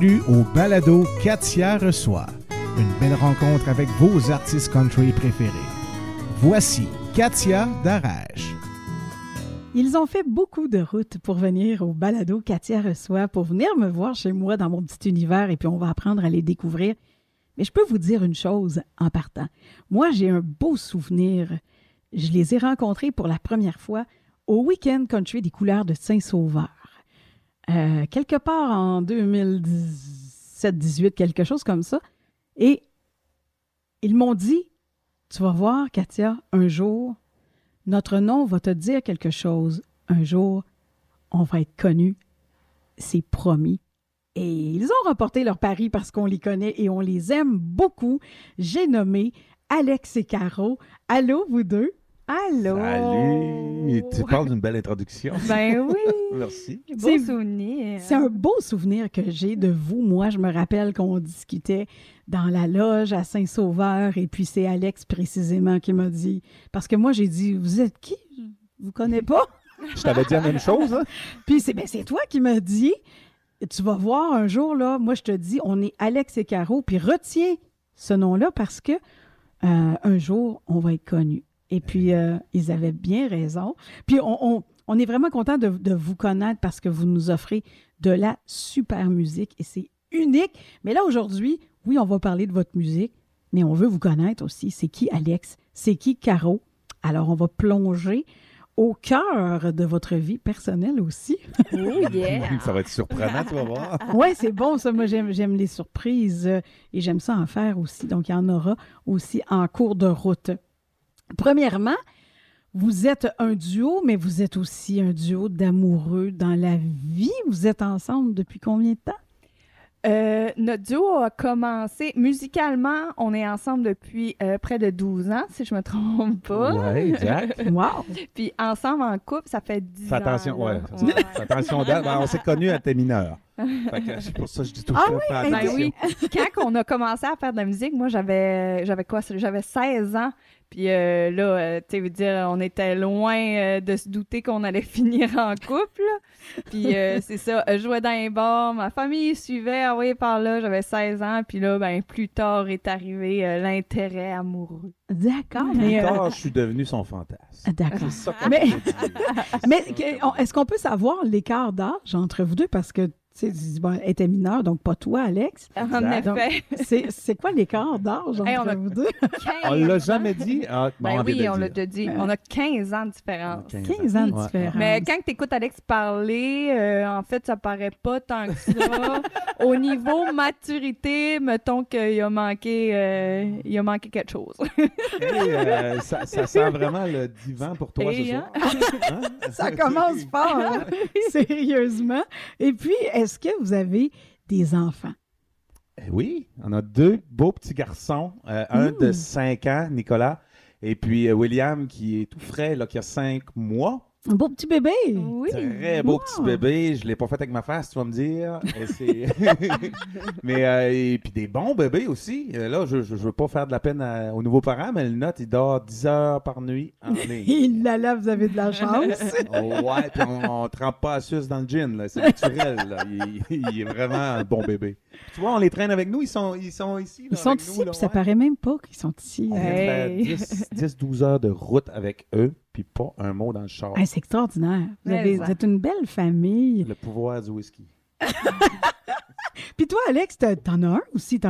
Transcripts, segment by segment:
Au balado Katia reçoit. Une belle rencontre avec vos artistes country préférés. Voici Katia Darèche. Ils ont fait beaucoup de routes pour venir au balado Katia reçoit, pour venir me voir chez moi dans mon petit univers et puis on va apprendre à les découvrir. Mais je peux vous dire une chose en partant. Moi, j'ai un beau souvenir. Je les ai rencontrés pour la première fois au Week-end Country des couleurs de Saint-Sauveur. Euh, quelque part en 2017-18, quelque chose comme ça. Et ils m'ont dit, tu vas voir, Katia, un jour, notre nom va te dire quelque chose. Un jour, on va être connu. C'est promis. Et ils ont remporté leur pari parce qu'on les connaît et on les aime beaucoup. J'ai nommé Alex et Caro. Allô, vous deux? Allô! Salut! Tu parles d'une belle introduction. Ben oui! Merci. Beau souvenir. C'est un beau souvenir que j'ai de vous. Moi, je me rappelle qu'on discutait dans la loge à Saint-Sauveur et puis c'est Alex précisément qui m'a dit. Parce que moi, j'ai dit Vous êtes qui? Vous connaissez pas? je t'avais dit la même chose. Hein? Puis c'est ben, toi qui m'as dit Tu vas voir un jour, là, moi, je te dis On est Alex et Caro, puis retiens ce nom-là parce que euh, un jour, on va être connus. Et puis, euh, ils avaient bien raison. Puis, on, est vraiment content de, vous connaître parce que vous nous offrez de la super musique et c'est unique. Mais là, aujourd'hui, oui, on va parler de votre musique, mais on veut vous connaître aussi. C'est qui Alex? C'est qui Caro? Alors, on va plonger au cœur de votre vie personnelle aussi. Oh yeah! ça va être surprenant, tu vas voir. oui, c'est bon, ça. Moi, j'aime les surprises euh, et j'aime ça en faire aussi. Donc, il y en aura aussi en cours de route. Premièrement, vous êtes un duo, mais vous êtes aussi un duo d'amoureux dans la vie. Vous êtes ensemble depuis combien de temps? Euh, notre duo a commencé musicalement, on est ensemble depuis euh, près de 12 ans, si je me trompe pas. Oui, exact. wow! Puis ensemble en couple, ça fait 10 ans. Attention, ouais. Attention, ben, on s'est connus à tes mineurs. C'est pour ça que je dis tout ah oui, ben oui. Quand on a commencé à faire de la musique, moi j'avais j'avais quoi J'avais 16 ans. Puis euh, là, euh, tu veux dire, on était loin euh, de se douter qu'on allait finir en couple. Puis c'est ça, je jouais dans un bar, ma famille suivait, ah oui, par là, j'avais 16 ans. Puis là, ben, plus tard est arrivé l'intérêt amoureux. D'accord. Plus tard, je suis devenu son fantasme. Ah, d'accord. mais, mais est-ce qu'on peut savoir l'écart d'âge entre vous deux? Parce que tu sais, bon, elle était mineure, donc pas toi, Alex. En effet. C'est quoi l'écart d'âge entre on vous deux? on l'a jamais dit. Ah, ben oui, on l'a dit. On a 15 ans de différence. 15, ans de différence. Mais quand tu écoutes Alex parler, euh, en fait, ça paraît pas tant que ça. Au niveau maturité, mettons qu'il a manqué euh, il a manqué quelque chose. Euh, ça, sent vraiment le divan pour toi ce soir. Hein? Ça commence fort, hein? sérieusement. Et puis, est-ce que vous avez des enfants? Eh oui, on a deux beaux petits garçons, euh, un de 5 ans, Nicolas, et puis euh, William qui est tout frais, là, qui a 5 mois. Un beau petit bébé. Oui. Très beau petit bébé. Je ne l'ai pas fait avec ma face, tu vas me dire. mais euh, et puis des bons bébés aussi. Euh, là, je ne veux pas faire de la peine aux nouveaux parents, mais le note, il dort 10 heures par nuit en ligne. il là, là, vous avez de la chance. ouais, puis on, ne trempe pas à suce dans le gin. C'est naturel. Il, est vraiment un bon bébé. tu vois, on les traîne avec nous. Ils sont, ils sont ici. ils sont ici, puis ça paraît même pas qu'ils sont ici. On 10-12 heures de route avec eux pas un mot dans le char. c'est extraordinaire. Vous, êtes une belle famille. Le pouvoir du whisky. puis toi, Alex, t'en as un aussi?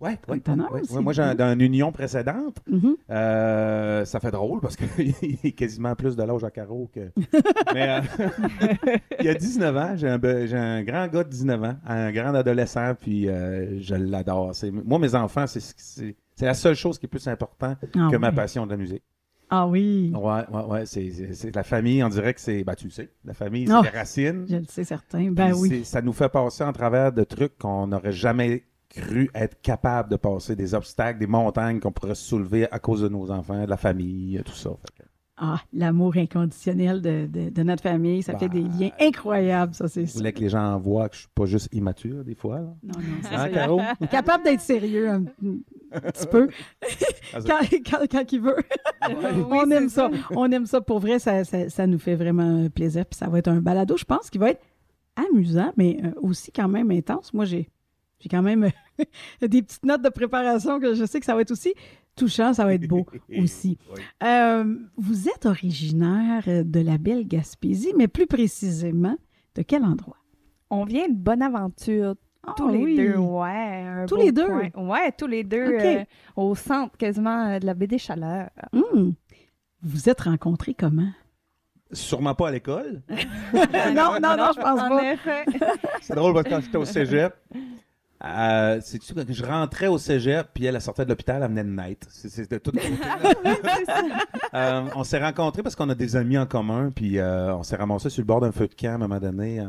Oui, ouais, ouais, moi, j'ai une union précédente. Mm-hmm. Euh, ça fait drôle parce qu'il est quasiment plus de l'âge à carreau que. Mais euh, il y a 19 ans, j'ai un, grand gars de 19 ans, un grand adolescent, puis euh, je l'adore. Moi, mes enfants, c'est la seule chose qui est plus importante ah que ma passion de la musique. Ah oui. Ouais, ouais, ouais. C'est la famille, on dirait que c'est. Ben, tu sais, la famille, c'est oh, les racines. Je le sais, certain. Ben oui. Ça nous fait passer en travers de trucs qu'on n'aurait jamais cru être capable de passer, des obstacles, des montagnes qu'on pourrait soulever à cause de nos enfants, de la famille, tout ça. Ah, l'amour inconditionnel de, de, notre famille, ça fait des bah. liens incroyables, ça, c'est sûr. Je voulais que les gens voient que je suis pas juste immature, des fois. Non, non, c'est hein, Capable d'être sérieux un, petit peu. Quand, quand, il veut. on aime ça. On aime ça. Pour vrai, ça, ça, ça, nous fait vraiment plaisir. Puis ça va être un balado, je pense, qui va être amusant, mais euh, aussi quand même intense. Moi, j'ai, j'ai quand même des petites notes de préparation que je sais que ça va être aussi touchant, ça va être beau aussi. Euh, vous êtes originaire de la belle Gaspésie, mais plus précisément, de quel endroit? On vient de Bonaventure, ah tous les deux, ouais. tous les deux? Ouais, tous les deux, euh, au centre quasiment de la baie des Chaleurs. Hum. Vous êtes rencontrés comment? Sûrement pas à l'école. non, non, non, je pense pas. C'est drôle parce que quand j'étais au cégep, euh, c'est que je rentrais au cégep, puis elle, sortait de l'hôpital, elle venait de naître. C'était tout. euh, on s'est rencontrés parce qu'on a des amis en commun, puis euh, on s'est ramassés sur le bord d'un feu de camp à un moment donné,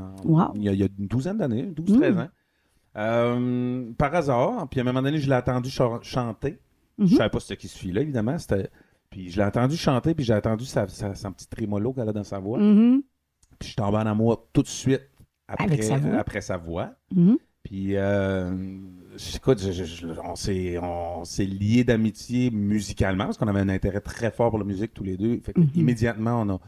il, y a, une douzaine d'années, 12-13 mm. ans. Euh, par hasard, puis à un moment donné, je l'ai entendu chanter. Je -hmm. Je savais pas ce qui suit là, évidemment. Puis je l'ai entendu chanter, puis j'ai entendu sa, sa, son petit trémolo qu'elle a dans sa voix. Mm-hmm. Puis je suis tombé en amour tout de suite après, sa voix. Après sa voix. Mm-hmm. Puis, euh, écoute, on s'est liés d'amitié musicalement parce qu'on avait un intérêt très fort pour la musique tous les deux. Fait mm-hmm. Immédiatement, on a,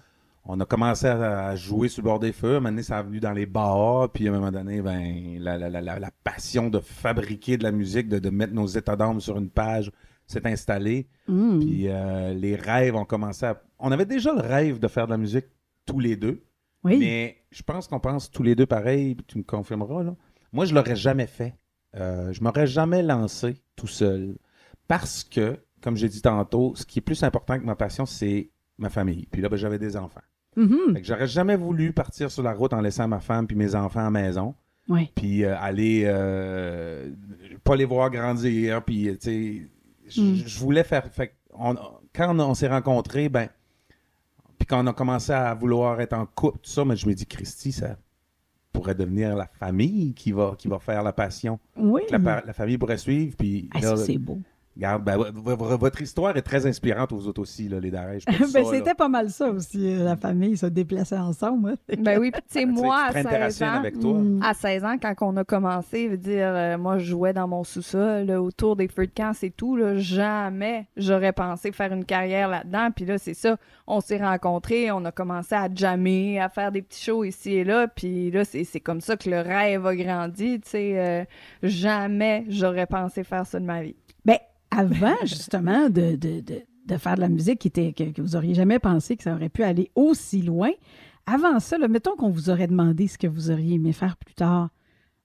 on a commencé à, jouer sur le bord des feux. À un moment donné, ça a venu dans les bars. Puis à un moment donné, ben, la, la, la, la passion de fabriquer de la musique, de, de mettre nos états d'âme sur une page s'est installé. Mm. Puis euh, les rêves ont commencé à. On avait déjà le rêve de faire de la musique tous les deux. Oui. Mais je pense qu'on pense tous les deux pareil, tu me confirmeras. Là. Moi, je l'aurais jamais fait. Euh, je m'aurais jamais lancé tout seul. Parce que, comme j'ai dit tantôt, ce qui est plus important que ma passion, c'est ma famille. Puis là, ben, j'avais des enfants. Mm j'aurais jamais voulu partir sur la route en laissant ma femme puis mes enfants à la maison. Puis euh, aller euh, pas les voir grandir, puis tu sais Mm. je, voulais faire. quand on, s'est rencontrés, ben, puis quand on a commencé à vouloir être en couple, tout ça, mais je me dis, Christy, ça pourrait devenir la famille qui va, qui va faire la passion. Oui. La, famille pourrait suivre. Puis, ah, c'est beau. Regarde, ben, votre histoire est très inspirante aux autres aussi, là, les Darèches. ben, c'était pas mal ça aussi, euh, la famille se déplaçait ensemble. ben oui, puis tu sais, moi, à 16 ans, avec toi. Mm. à 16 ans, quand on a commencé, veut dire, euh, moi, je jouais dans mon sous-sol, autour des feux de camp, c'est tout, là, jamais j'aurais pensé faire une carrière là-dedans. Puis là, c'est ça, on s'est rencontrés, on a commencé à jammer, à faire des petits shows ici et là, puis là, c'est comme ça que le rêve a grandi, tu sais. Euh, jamais j'aurais pensé faire ça de ma vie. Ben, avant, justement, de, faire de la musique qui que, vous auriez jamais pensé que ça aurait pu aller aussi loin, avant ça, mettons qu'on vous aurait demandé ce que vous auriez aimé faire plus tard.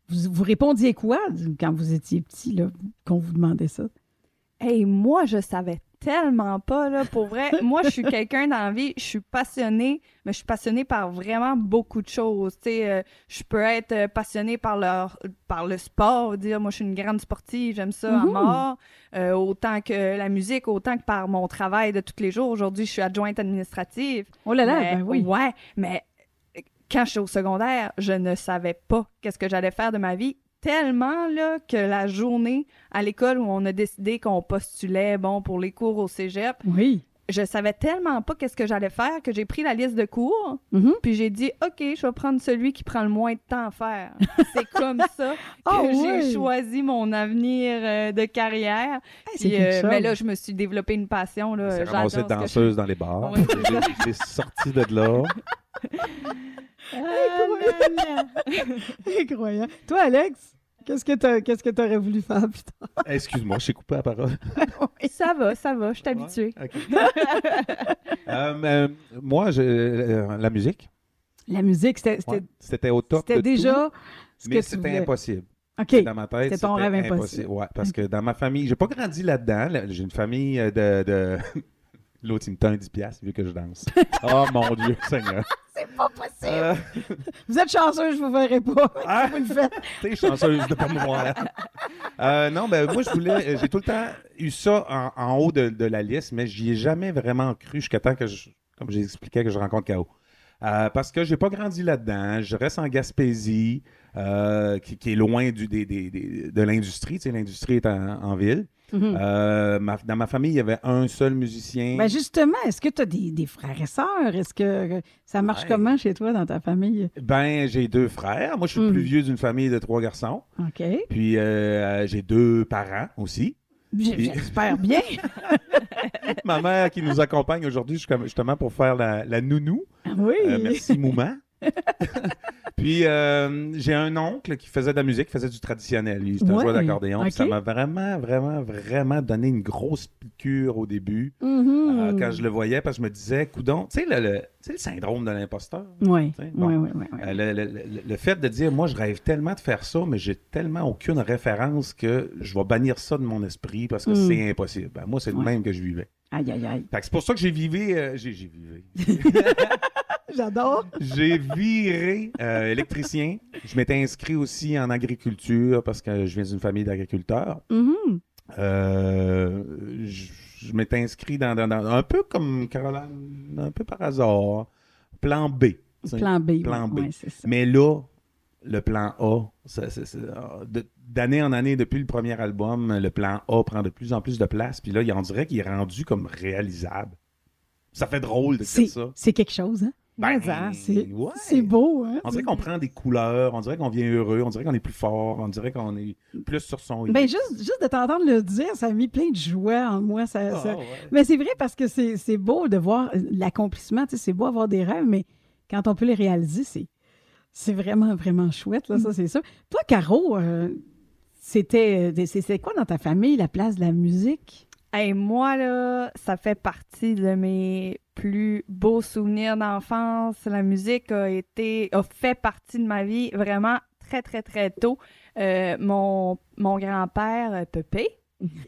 Vous, vous répondiez quoi quand vous étiez petit, qu'on vous demandait ça? Hey, moi, je savais tellement pas, là, pour vrai. Moi, je suis quelqu'un dans la vie, je suis passionnée, mais je suis passionnée par vraiment beaucoup de choses. Tu sais, euh, je peux être euh, passionnée par le, par le sport, dire, moi, je suis une grande sportive, j'aime ça à mort, euh, autant que la musique, autant que par mon travail de tous les jours. Aujourd'hui, je suis adjointe administrative. Oh là là, ben oui. Ouais, mais quand je suis au secondaire, je ne savais pas qu'est-ce que j'allais faire de ma vie tellement là, que la journée à l'école où on a décidé qu'on postulait bon pour les cours au cégep, oui. je savais tellement pas qu'est-ce que j'allais faire que j'ai pris la liste de cours, mm-hmm. puis j'ai dit OK, je vais prendre celui qui prend le moins de temps à faire. C'est comme ça que oh, j'ai choisi mon avenir euh, de carrière. euh, mais là, je me suis développé une passion là. J'ai danseuse dans les bars. j'ai sorti de là. Incroyable. Toi, Alex, qu'est-ce que tu aurais voulu faire plus tard? Excuse-moi, j'ai coupé la parole. Ça va, ça va, je suis habituée. Euh, euh, moi, euh, la musique. La musique, c'était... c'était au top C'était déjà ce Mais c'était impossible. OK. Dans ma tête, c'était ton rêve impossible. Ouais, parce que dans ma famille, j'ai pas grandi là-dedans. J'ai une famille de... L'autre, il me tend 10$ vu que je danse. oh mon Dieu, Seigneur. C'est pas possible. Euh. Vous êtes chanceuse, je vous verrai pas. Ah, vous le faites. T'es chanceuse de pas me voir. Euh, non, ben moi, je voulais. J'ai tout le temps eu ça en, haut de, la liste, mais j'y ai jamais vraiment cru jusqu'à temps que, je, comme j'ai expliqué, que je rencontre K.O. Euh, parce que j'ai pas grandi là-dedans. Je reste en Gaspésie, qui, est loin du, des, de l'industrie. Tu sais, l'industrie est en ville. Mhm. Euh, dans ma famille, il y avait un seul musicien. Ben justement, est-ce que tu as des, frères et sœurs? Est-ce que ça marche comment chez toi dans ta famille? Ben, j'ai deux frères. Moi, je suis le plus mhm. vieux d'une famille de trois garçons. OK. Puis, euh, j'ai deux parents aussi. J'espère bien. ma mère qui nous accompagne aujourd'hui justement pour faire la, nounou. Oui. Euh, merci, Mouma. Puis euh, j'ai un oncle qui faisait de la musique, qui faisait du traditionnel. Lui, c'était un joueur d'accordéon. Ça m'a vraiment, vraiment, vraiment donné une grosse piqûre au début mm-hmm. euh, quand je le voyais, parce que je me disais, coudon, tu sais, le, le, syndrome de l'imposteur. Oui. oui, oui, le, fait de dire, moi, je rêve tellement de faire ça, mais j'ai tellement aucune référence que je vais bannir ça de mon esprit parce que mm. c'est impossible. Ben, moi, c'est le même que je vivais. Aïe, aïe, aïe. C'est pour ça que j'ai vivé. Euh, j'ai vivé. J'adore. J'ai viré euh, électricien. Je m'étais inscrit aussi en agriculture parce que je viens d'une famille d'agriculteurs. Mm-hmm. Euh, je, m'étais inscrit dans, un peu comme Caroline, un peu par hasard. Plan B. Plan B. Plan B. Mais là, le plan A, d'année en année, depuis le premier album, le plan A prend de plus en plus de place. Puis là, on dirait qu'il est rendu comme réalisable. Ça fait drôle de dire ça. C'est quelque chose, hein? Ben, c'est beau. Hein? On dirait qu'on prend des couleurs, on dirait qu'on vient heureux, on dirait qu'on est plus fort, on dirait qu'on est plus sur son ben, juste, juste de t'entendre le dire, ça a mis plein de joie en moi. Ça, ah, Mais c'est vrai parce que c'est beau de voir l'accomplissement. C'est beau avoir des rêves, mais quand on peut les réaliser, c'est c'est vraiment, vraiment chouette, là, ça, c'est ça. Toi, Caro, euh, c'était, c'est quoi dans ta famille la place de la musique? Hey, moi, là, ça fait partie de mes plus beaux souvenirs d'enfance. La musique a été, a fait partie de ma vie vraiment très, très, très tôt. Euh, mon, mon grand-père, euh, Pépé,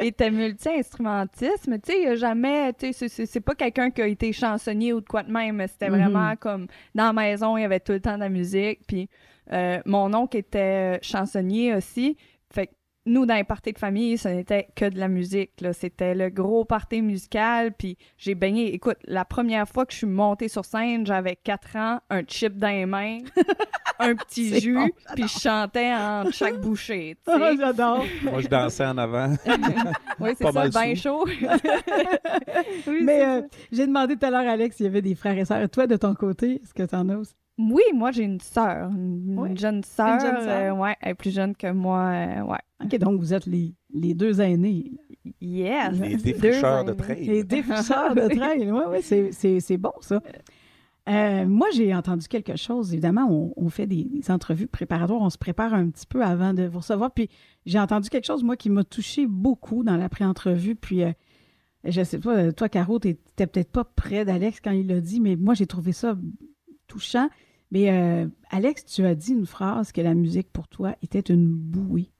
était multi-instrumentiste, mais tu sais, jamais, tu sais, c'est pas quelqu'un qui a été chansonnier ou de quoi de même, c'était mm-hmm. vraiment comme dans la maison, il y avait tout le temps de la musique, puis euh, mon oncle était chansonnier aussi, fait nous, dans les parties de famille, ce n'était que de la musique. C'était le gros party musical. Puis j'ai baigné. Écoute, la première fois que je suis montée sur scène, j'avais 4 ans, un chip dans les mains, un petit jus, puis je chantais en chaque bouchée. Oh, j'adore. Moi, je dansais en avant. oui, c'est ça, bien chaud. Mais euh, j'ai demandé tout à l'heure, Alex, s'il y avait des frères et sœurs. Toi, de ton côté, est-ce que tu en as oui, moi j'ai une sœur, une, jeune sœur, euh, ouais, elle est plus jeune que moi, euh, ouais. Ok, donc vous êtes les, les deux aînés. Yes. Les défricheurs de trail. Les défricheurs de trail, oui, oui, c'est bon ça. Euh, moi, j'ai entendu quelque chose. Évidemment, on, fait des, entrevues préparatoires, on se prépare un petit peu avant de vous recevoir. Puis j'ai entendu quelque chose, moi, qui m'a touché beaucoup dans la pré-entrevue. Puis je sais pas, toi, Caro, tu n'étais peut-être pas près d'Alex quand il l'a dit, mais moi, j'ai trouvé ça touchant. Mais euh, Alex, tu as dit une phrase que la musique pour toi était une bouée.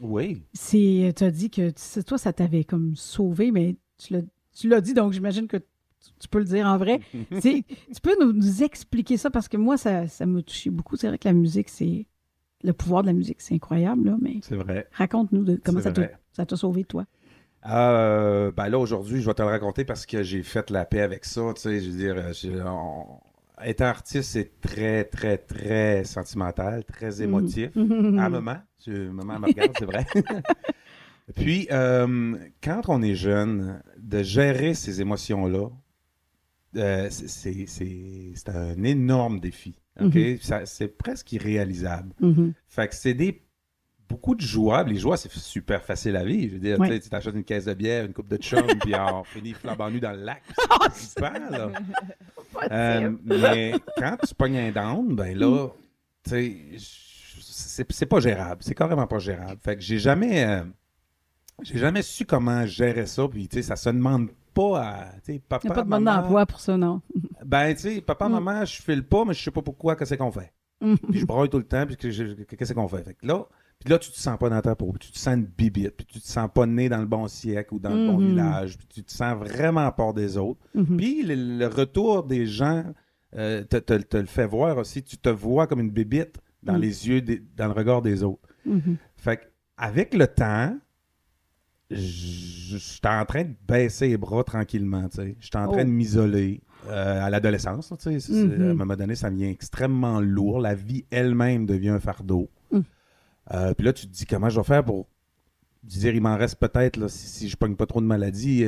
Oui. C'est, tu as dit que toi, ça t'avait comme sauvé, mais tu l'as, dit, donc j'imagine que tu peux le dire en vrai. tu peux nous, expliquer ça parce que moi, ça, ça m'a touché beaucoup. C'est vrai que la musique, c'est. Le pouvoir de la musique, c'est incroyable, là, mais. C'est vrai. Raconte-nous de comment ça t'a, ça t'a sauvé, toi. Euh, ben là, aujourd'hui, je vais te le raconter parce que j'ai fait la paix avec ça. Tu sais, je veux dire, euh, être artiste, c'est très, très, très sentimental, très mm. émotif. À un moment, maman me regarde, c'est vrai. Puis, euh, quand on est jeune, de gérer ces émotions-là, euh, c'est un énorme défi. Mm-hmm. C'est presque irréalisable. Mm-hmm. Fait que c'est des beaucoup de joie. Les joies, c'est super facile à vivre. Je veux dire, tu t'achètes une caisse de bière, une coupe de chum, puis on finit flambant nu dans le lac. C'est super, là. Euh, mais quand tu pognes un down, ben là, tu sais, c'est pas gérable. C'est carrément pas gérable. Fait que j'ai jamais, euh, j'ai jamais su comment gérer ça. Puis, tu sais, ça se demande pas à. Papa, Il n'y a pas de mode d'emploi pour ça, non? ben, tu sais, papa, mm. maman, je file pas, mais je sais pas pourquoi, qu'est-ce qu'on fait. Mm. puis je broye tout le temps, puis qu'est-ce qu'on fait? Fait que là, puis là, tu te sens pas dans ta peau, puis tu te sens une bibite, puis tu te sens pas né dans le bon siècle ou dans le bon mhm. village, puis tu te sens vraiment à part des autres. Mhm. Puis le, retour des gens euh, te, le fait voir aussi. Tu te vois comme une bibite dans mhm. les yeux, dans le regard des autres. Fait avec le temps, j'étais en train de baisser les bras tranquillement, tu sais. J'étais en train de oh. m'isoler. Euh, à l'adolescence, tu sais, à un moment donné, ça devient extrêmement lourd. La vie elle-même devient un fardeau. Euh, puis là, tu te dis comment je vais faire pour dire il m'en reste peut-être, si, si je pogne pas trop de maladies,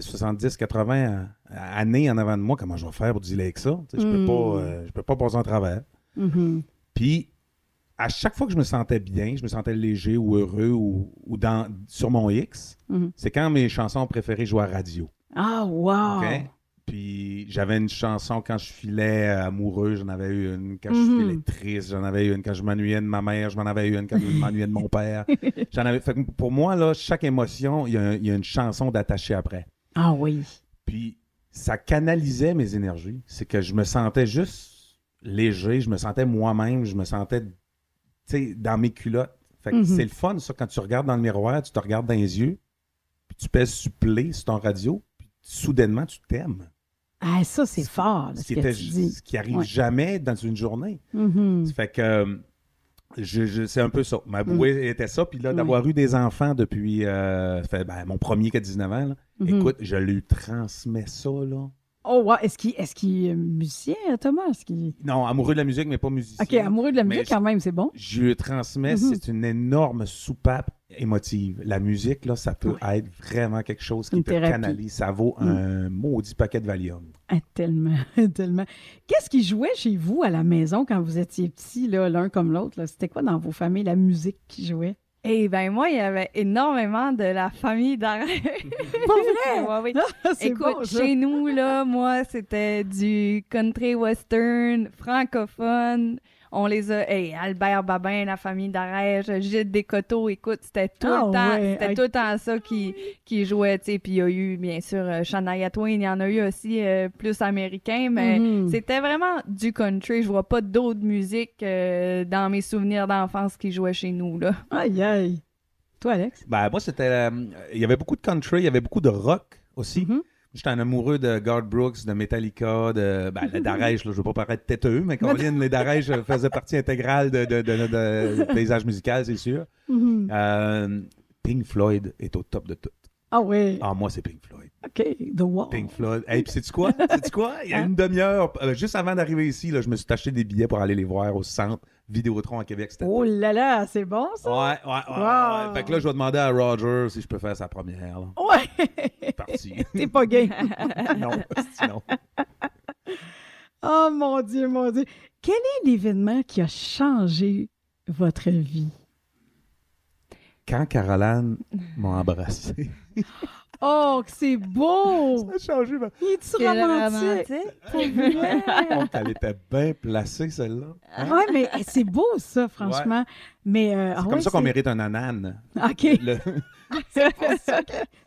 70, euh, 80 années en avant de moi, comment je vais faire pour dealer avec ça? Je peux pas, hmm. euh, je peux pas passer en travers. Mm-hmm. Puis à chaque fois que je me sentais bien, je me sentais léger ou heureux ou, dans, sur mon X, mm-hmm. c'est quand mes chansons préférées jouaient à radio. Ah, wow! Puis j'avais une chanson quand je filais amoureux, j'en avais eu une. Quand je mhm. filais triste, j'en avais eu une. Quand je m'ennuyais de ma mère, je m'en avais eu une. Quand je m'ennuyais de mon père, j'en avais. Fait pour moi, là, chaque émotion, il y, a, une chanson d'attacher après. Ah oui. Puis ça canalisait mes énergies. C'est que je me sentais juste léger, je me sentais moi-même, je me sentais, tu sais, dans mes culottes. Fait que mhm. c'est le fun, ça, quand tu regardes dans le miroir, tu te regardes dans les yeux, puis tu pèses supplé sur ton radio, puis soudainement, tu t'aimes. Ah, ça, c'est fort, ce, qui, ce qui arrive jamais dans une journée. Mm-hmm. Fait que euh, je, c'est un peu ça. Ma bouée mm. était ça. Puis là, d'avoir eu des enfants depuis euh, fait, ben, mon premier qui a 19 ans, mm-hmm. écoute, je lui transmets ça. Là. Oh, wow. Est-ce qu'il est, est musicien, Thomas? Non, amoureux de la musique, mais pas musicien. OK, amoureux de la musique, quand même, c'est bon. Je lui transmets, mm-hmm. c'est une énorme soupape émotive. La musique, là, ça peut être vraiment quelque chose qui peut canaliser. Ça vaut mm. un maudit paquet de Valium. Ah, tellement, tellement. Qu'est-ce qui jouait chez vous à la maison quand vous étiez petits, l'un comme l'autre? C'était quoi dans vos familles, la musique qui jouait? Eh bien, moi, il y avait énormément de la famille d'arrêt. Pas vrai? Ah, Écoute, chez nous, là, moi, c'était du country western, francophone. On les a. Hey, Albert Babin, la famille d'Arège, Gilles Descoteaux, écoute, c'était tout le ah temps. C'était tout le temps ça qui, qui jouait, tu sais. Puis il y a eu, bien sûr, euh, Shania Twain, il y en a eu aussi euh, plus américain, mais mm-hmm. c'était vraiment du country. Je vois pas d'autres musiques euh, dans mes souvenirs d'enfance qui jouaient chez nous, là. Aïe, aïe. Toi, Alex? Ben, moi, c'était. Il y avait beaucoup de country, il y avait beaucoup de rock aussi. Mm-hmm. J'étais un amoureux de Garth Brooks, de Metallica, de ben, les Darèche, je ne veux pas paraître têteux, mais Caroline, les Darèche faisaient partie intégrale de, de, de, paysage musical, c'est sûr. Mm-hmm. Euh, Pink Floyd est au top de tout. Ah oui? Ah, moi, c'est Pink Floyd. OK, The Wall. Pink Floyd. Et puis, sais-tu quoi? sais-tu quoi? Il y a hein? une demi-heure, euh, juste avant d'arriver ici, là, je me suis acheté des billets pour aller les voir au centre Vidéotron à Québec. Oh là là, c'est bon, ça? Ouais, ouais, ouais, Fait que là, je vais demander à Roger si je peux faire sa première. Ouais! Parti. T'es pas gay. non, non. Oh mon Dieu, mon Dieu. Quel est l'événement qui a changé votre vie? Quand Caroline m'a embrassé. Oh, que c'est beau! Ça a changé. Ma... Il est romantique? romantique? Elle était bien placée, celle-là. Hein? Oui, mais eh, c'est beau, ça, franchement. Mais, euh, c'est ah comme ça qu'on mérite un anane. OK.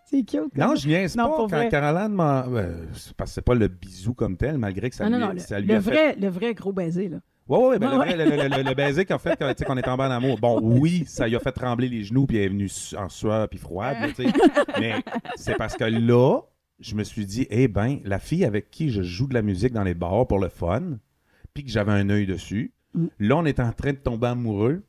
c'est cute. Non, je viens pas. Quand Caroline m'a. parce que c'est pas le bisou comme tel, malgré que ça, lui, ça lui le a vrai, fait... Le vrai gros baiser, là. Oui, oui, ben le, le, le, baiser qu'en fait, quand, qu'on est tombé en amour. Bon, oui, ça lui a fait trembler les genoux, puis elle est venue en sueur, puis froide. mais c'est parce que là, je me suis dit, eh ben, la fille avec qui je joue de la musique dans les bars pour le fun, puis que j'avais un œil dessus, mm. là, on est en train de tomber amoureux.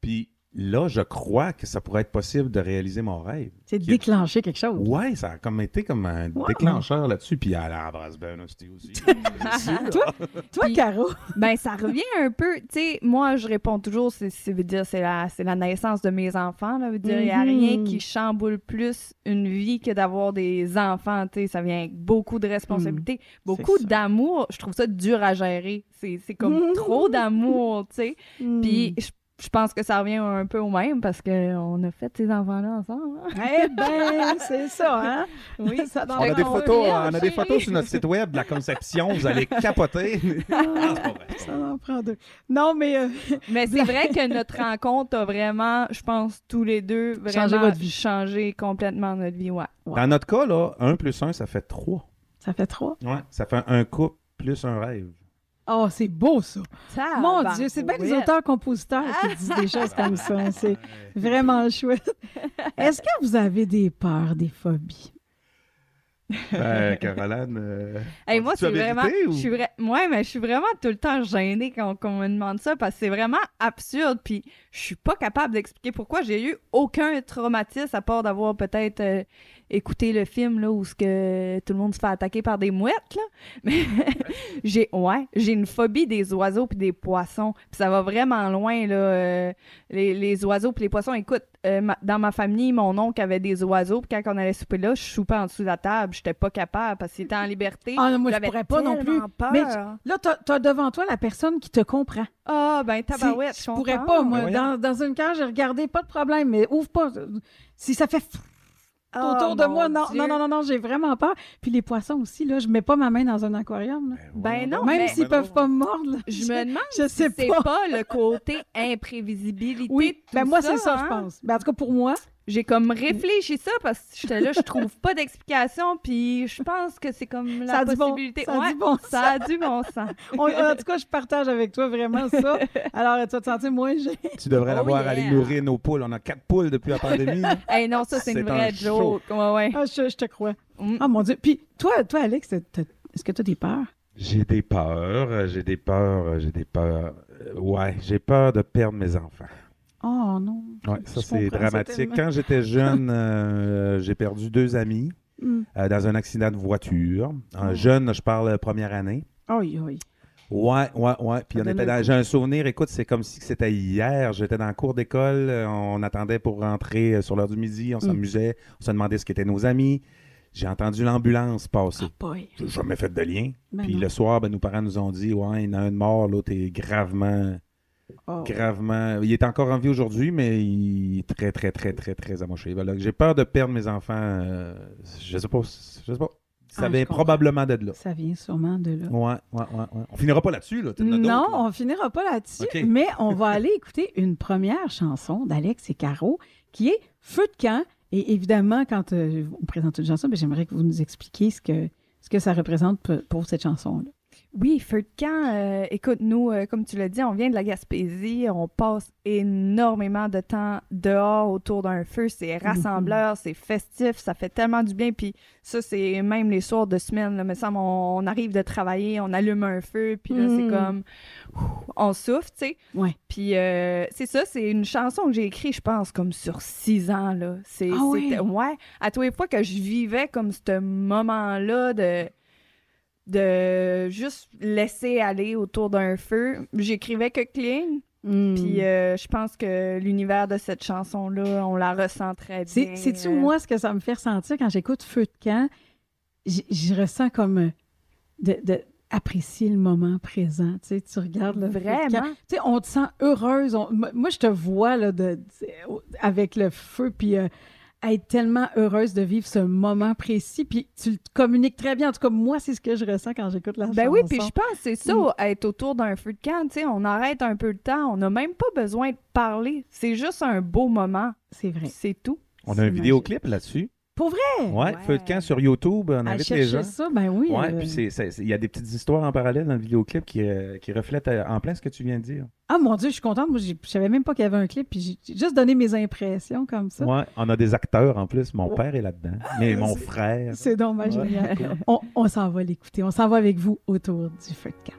Puis là, je crois que ça pourrait être possible de réaliser mon rêve. C'est de déclencher quelque chose. Oui, ça a comme été comme un déclencheur là-dessus. Puis à la Ben aussi. toi, toi Caro? ben, ça revient un peu. Tu sais, moi, je réponds toujours, c'est dire c'est la, la naissance de mes enfants. Là, veut dire, il n'y a rien qui chamboule plus une vie que d'avoir des enfants. Tu sais, ça vient avec beaucoup de responsabilités, mm. beaucoup d'amour. Je trouve ça dur à gérer. C'est comme trop d'amour, tu sais. Mm. Puis je je pense que ça revient un peu au même parce qu'on a fait ces enfants-là ensemble. Hein. Eh bien, c'est ça, hein? Oui, ça on a des photos, On a des photos sur notre site web de la conception. Vous allez capoter. Ah, pas vrai. Ça en prend deux. Non, mais. Euh, mais c'est vrai que notre rencontre a vraiment, je pense, tous les deux, vraiment changé, votre vie. changé complètement notre vie. Ouais. Dans notre cas, là, un plus un, ça fait trois. Ça fait trois? Ouais, ça fait un couple plus un rêve. Oh, c'est beau, ça. Mon Dieu, c'est bien les auteurs-compositeurs qui disent des choses comme ça. C'est vraiment chouette. Est-ce que vous avez des peurs, des phobies? Ben, Caroline. Euh, moi, c'est vraiment. Je suis mais je suis vraiment tout le temps gênée quand, on me demande ça parce que c'est vraiment absurde. Puis je suis pas capable d'expliquer pourquoi j'ai eu aucun traumatisme à part d'avoir peut-être euh, écouté le film là, où ce que tout le monde se fait attaquer par des mouettes. Là. Mais j'ai ouais, j'ai une phobie des oiseaux puis des poissons. Puis ça va vraiment loin. Là, euh, les, les, oiseaux puis les poissons. Écoute, euh, dans ma famille, mon oncle avait des oiseaux. Puis quand on allait souper là, je soupais en dessous de la table. J'étais pas capable parce qu'il était en liberté. Ah non, moi, je pourrais pas non plus. Mais là, tu as devant toi la personne qui te comprend. Ah, ben, tabarouette, je pourrais pas, moi. Dans, dans, une cage, j'ai regardé, pas de problème, mais ouvre pas. Si ça fait autour de moi. Non, non, non, non, non, j'ai vraiment peur. Puis les poissons aussi, là, je mets pas ma main dans un aquarium. Ben, non. Même s'ils peuvent pas me mordre. je, me demande je sais si c'est pas. le côté imprévisibilité. Oui, ben moi, c'est ça, je hein? pense. Ben, en tout cas, pour moi, j'ai comme réfléchi ça parce que j'étais là, je trouve pas d'explication, puis je pense que c'est comme la possibilité. ça, a du bon ça a du bon sens. en tout cas, je partage avec toi vraiment ça. Alors, tu vas te sentir moins gêné. Tu devrais oh l'avoir à aller nourrir nos poules. On a quatre poules depuis la pandémie. hey, non, ça, c'est une vraie joke. Ouais, ouais. Ah, je, te crois. Mm. Ah, mon Dieu. Puis, toi, toi Alex, est-ce que tu as des peurs? J'ai des peurs, j'ai des peurs, j'ai des peurs. Euh, ouais, j'ai peur de perdre mes enfants. Oh non. Oui, ça c'est dramatique. Quand j'étais jeune, euh, j'ai perdu deux amis hmm. euh, dans un accident de voiture. Un oh. jeune, je parle première année. Oui, oui. Ouais, ouais, ouais. Puis on était j'ai un souvenir, écoute, c'est comme si c'était hier. J'étais dans le cours d'école, on attendait pour rentrer sur l'heure du midi, on hmm. s'amusait, on se demandait ce qu'étaient nos amis. J'ai entendu l'ambulance passer. Ah, J'ai jamais fait de lien. Ben Puis le soir, ben, nos parents nous ont dit Ouais, il y en a un de mort, l'autre est gravement Oh. Gravement. Il est encore en vie aujourd'hui, mais il est très, très, très, très, très amoché. Voilà. J'ai peur de perdre mes enfants. Euh, je sais pas. Je sais pas. Ça ah, vient probablement d'être là. Ça vient sûrement de là. Ouais, ouais, ouais. On finira pas là-dessus, là. Non, on finira pas là-dessus. Mais on va aller écouter une première chanson d'Alex et Caro qui est Feu de camp. Et évidemment, quand euh, on présente une chanson, ben, j'aimerais que vous nous expliquiez ce que, ce que ça représente pour cette chanson-là. Oui, feu de camp. Euh, écoute, nous, euh, comme tu l'as dit, on vient de la Gaspésie. On passe énormément de temps dehors autour d'un feu. C'est mhm. rassembleur, c'est festif, ça fait tellement du bien. Puis ça, c'est même les soirs de semaine. Là, me semble, on, arrive de travailler, on allume un feu, puis là, c'est mhm. comme... on souffle, tu sais. Ouais. Puis euh, c'est ça, c'est une chanson que j'ai écrite, je pense, comme sur six ans, là. C'est, ah, oui? Ouais. À tous les fois que je vivais comme ce moment-là de de juste laisser aller autour d'un feu. J'écrivais que clean. Hmm. Puis euh, je pense que l'univers de cette chanson-là, on la ressent très bien. C'est-tu euh. moi ce que ça me fait ressentir quand j'écoute Feu de camp? Je ressens comme euh, de, apprécier le moment présent. Tu, sais, tu regardes le Vraiment? Tu sais, on te sent heureuse. moi, je te vois là, de, avec le feu, puis être tellement heureuse de vivre ce moment précis. Puis tu le communiques très bien. En tout cas, moi, c'est ce que je ressens quand j'écoute la chanson. Ben oui, puis je pense c'est ça, mm. être autour d'un feu de camp. Tu sais, on arrête un peu le temps. On n'a même pas besoin de parler. C'est juste un beau moment. C'est vrai. C'est tout. On a un vidéoclip là-dessus. Pour vrai? Ouais, Feu de camp sur YouTube, on invite les gens. ça, ben oui. Ouais, euh. puis il y a des petites histoires en parallèle dans le vidéoclip qui, euh, qui reflètent euh, en plein ce que tu viens de dire. Ah mon Dieu, je suis contente. Moi, je savais même pas qu'il y avait un clip, puis j'ai juste donné mes impressions comme ça. Ouais, on a des acteurs en plus. Mon père est là-dedans, ah, mais mon frère. C'est dommage, génial. on, on s'en va l'écouter. On s'en va avec vous autour du Feu de camp.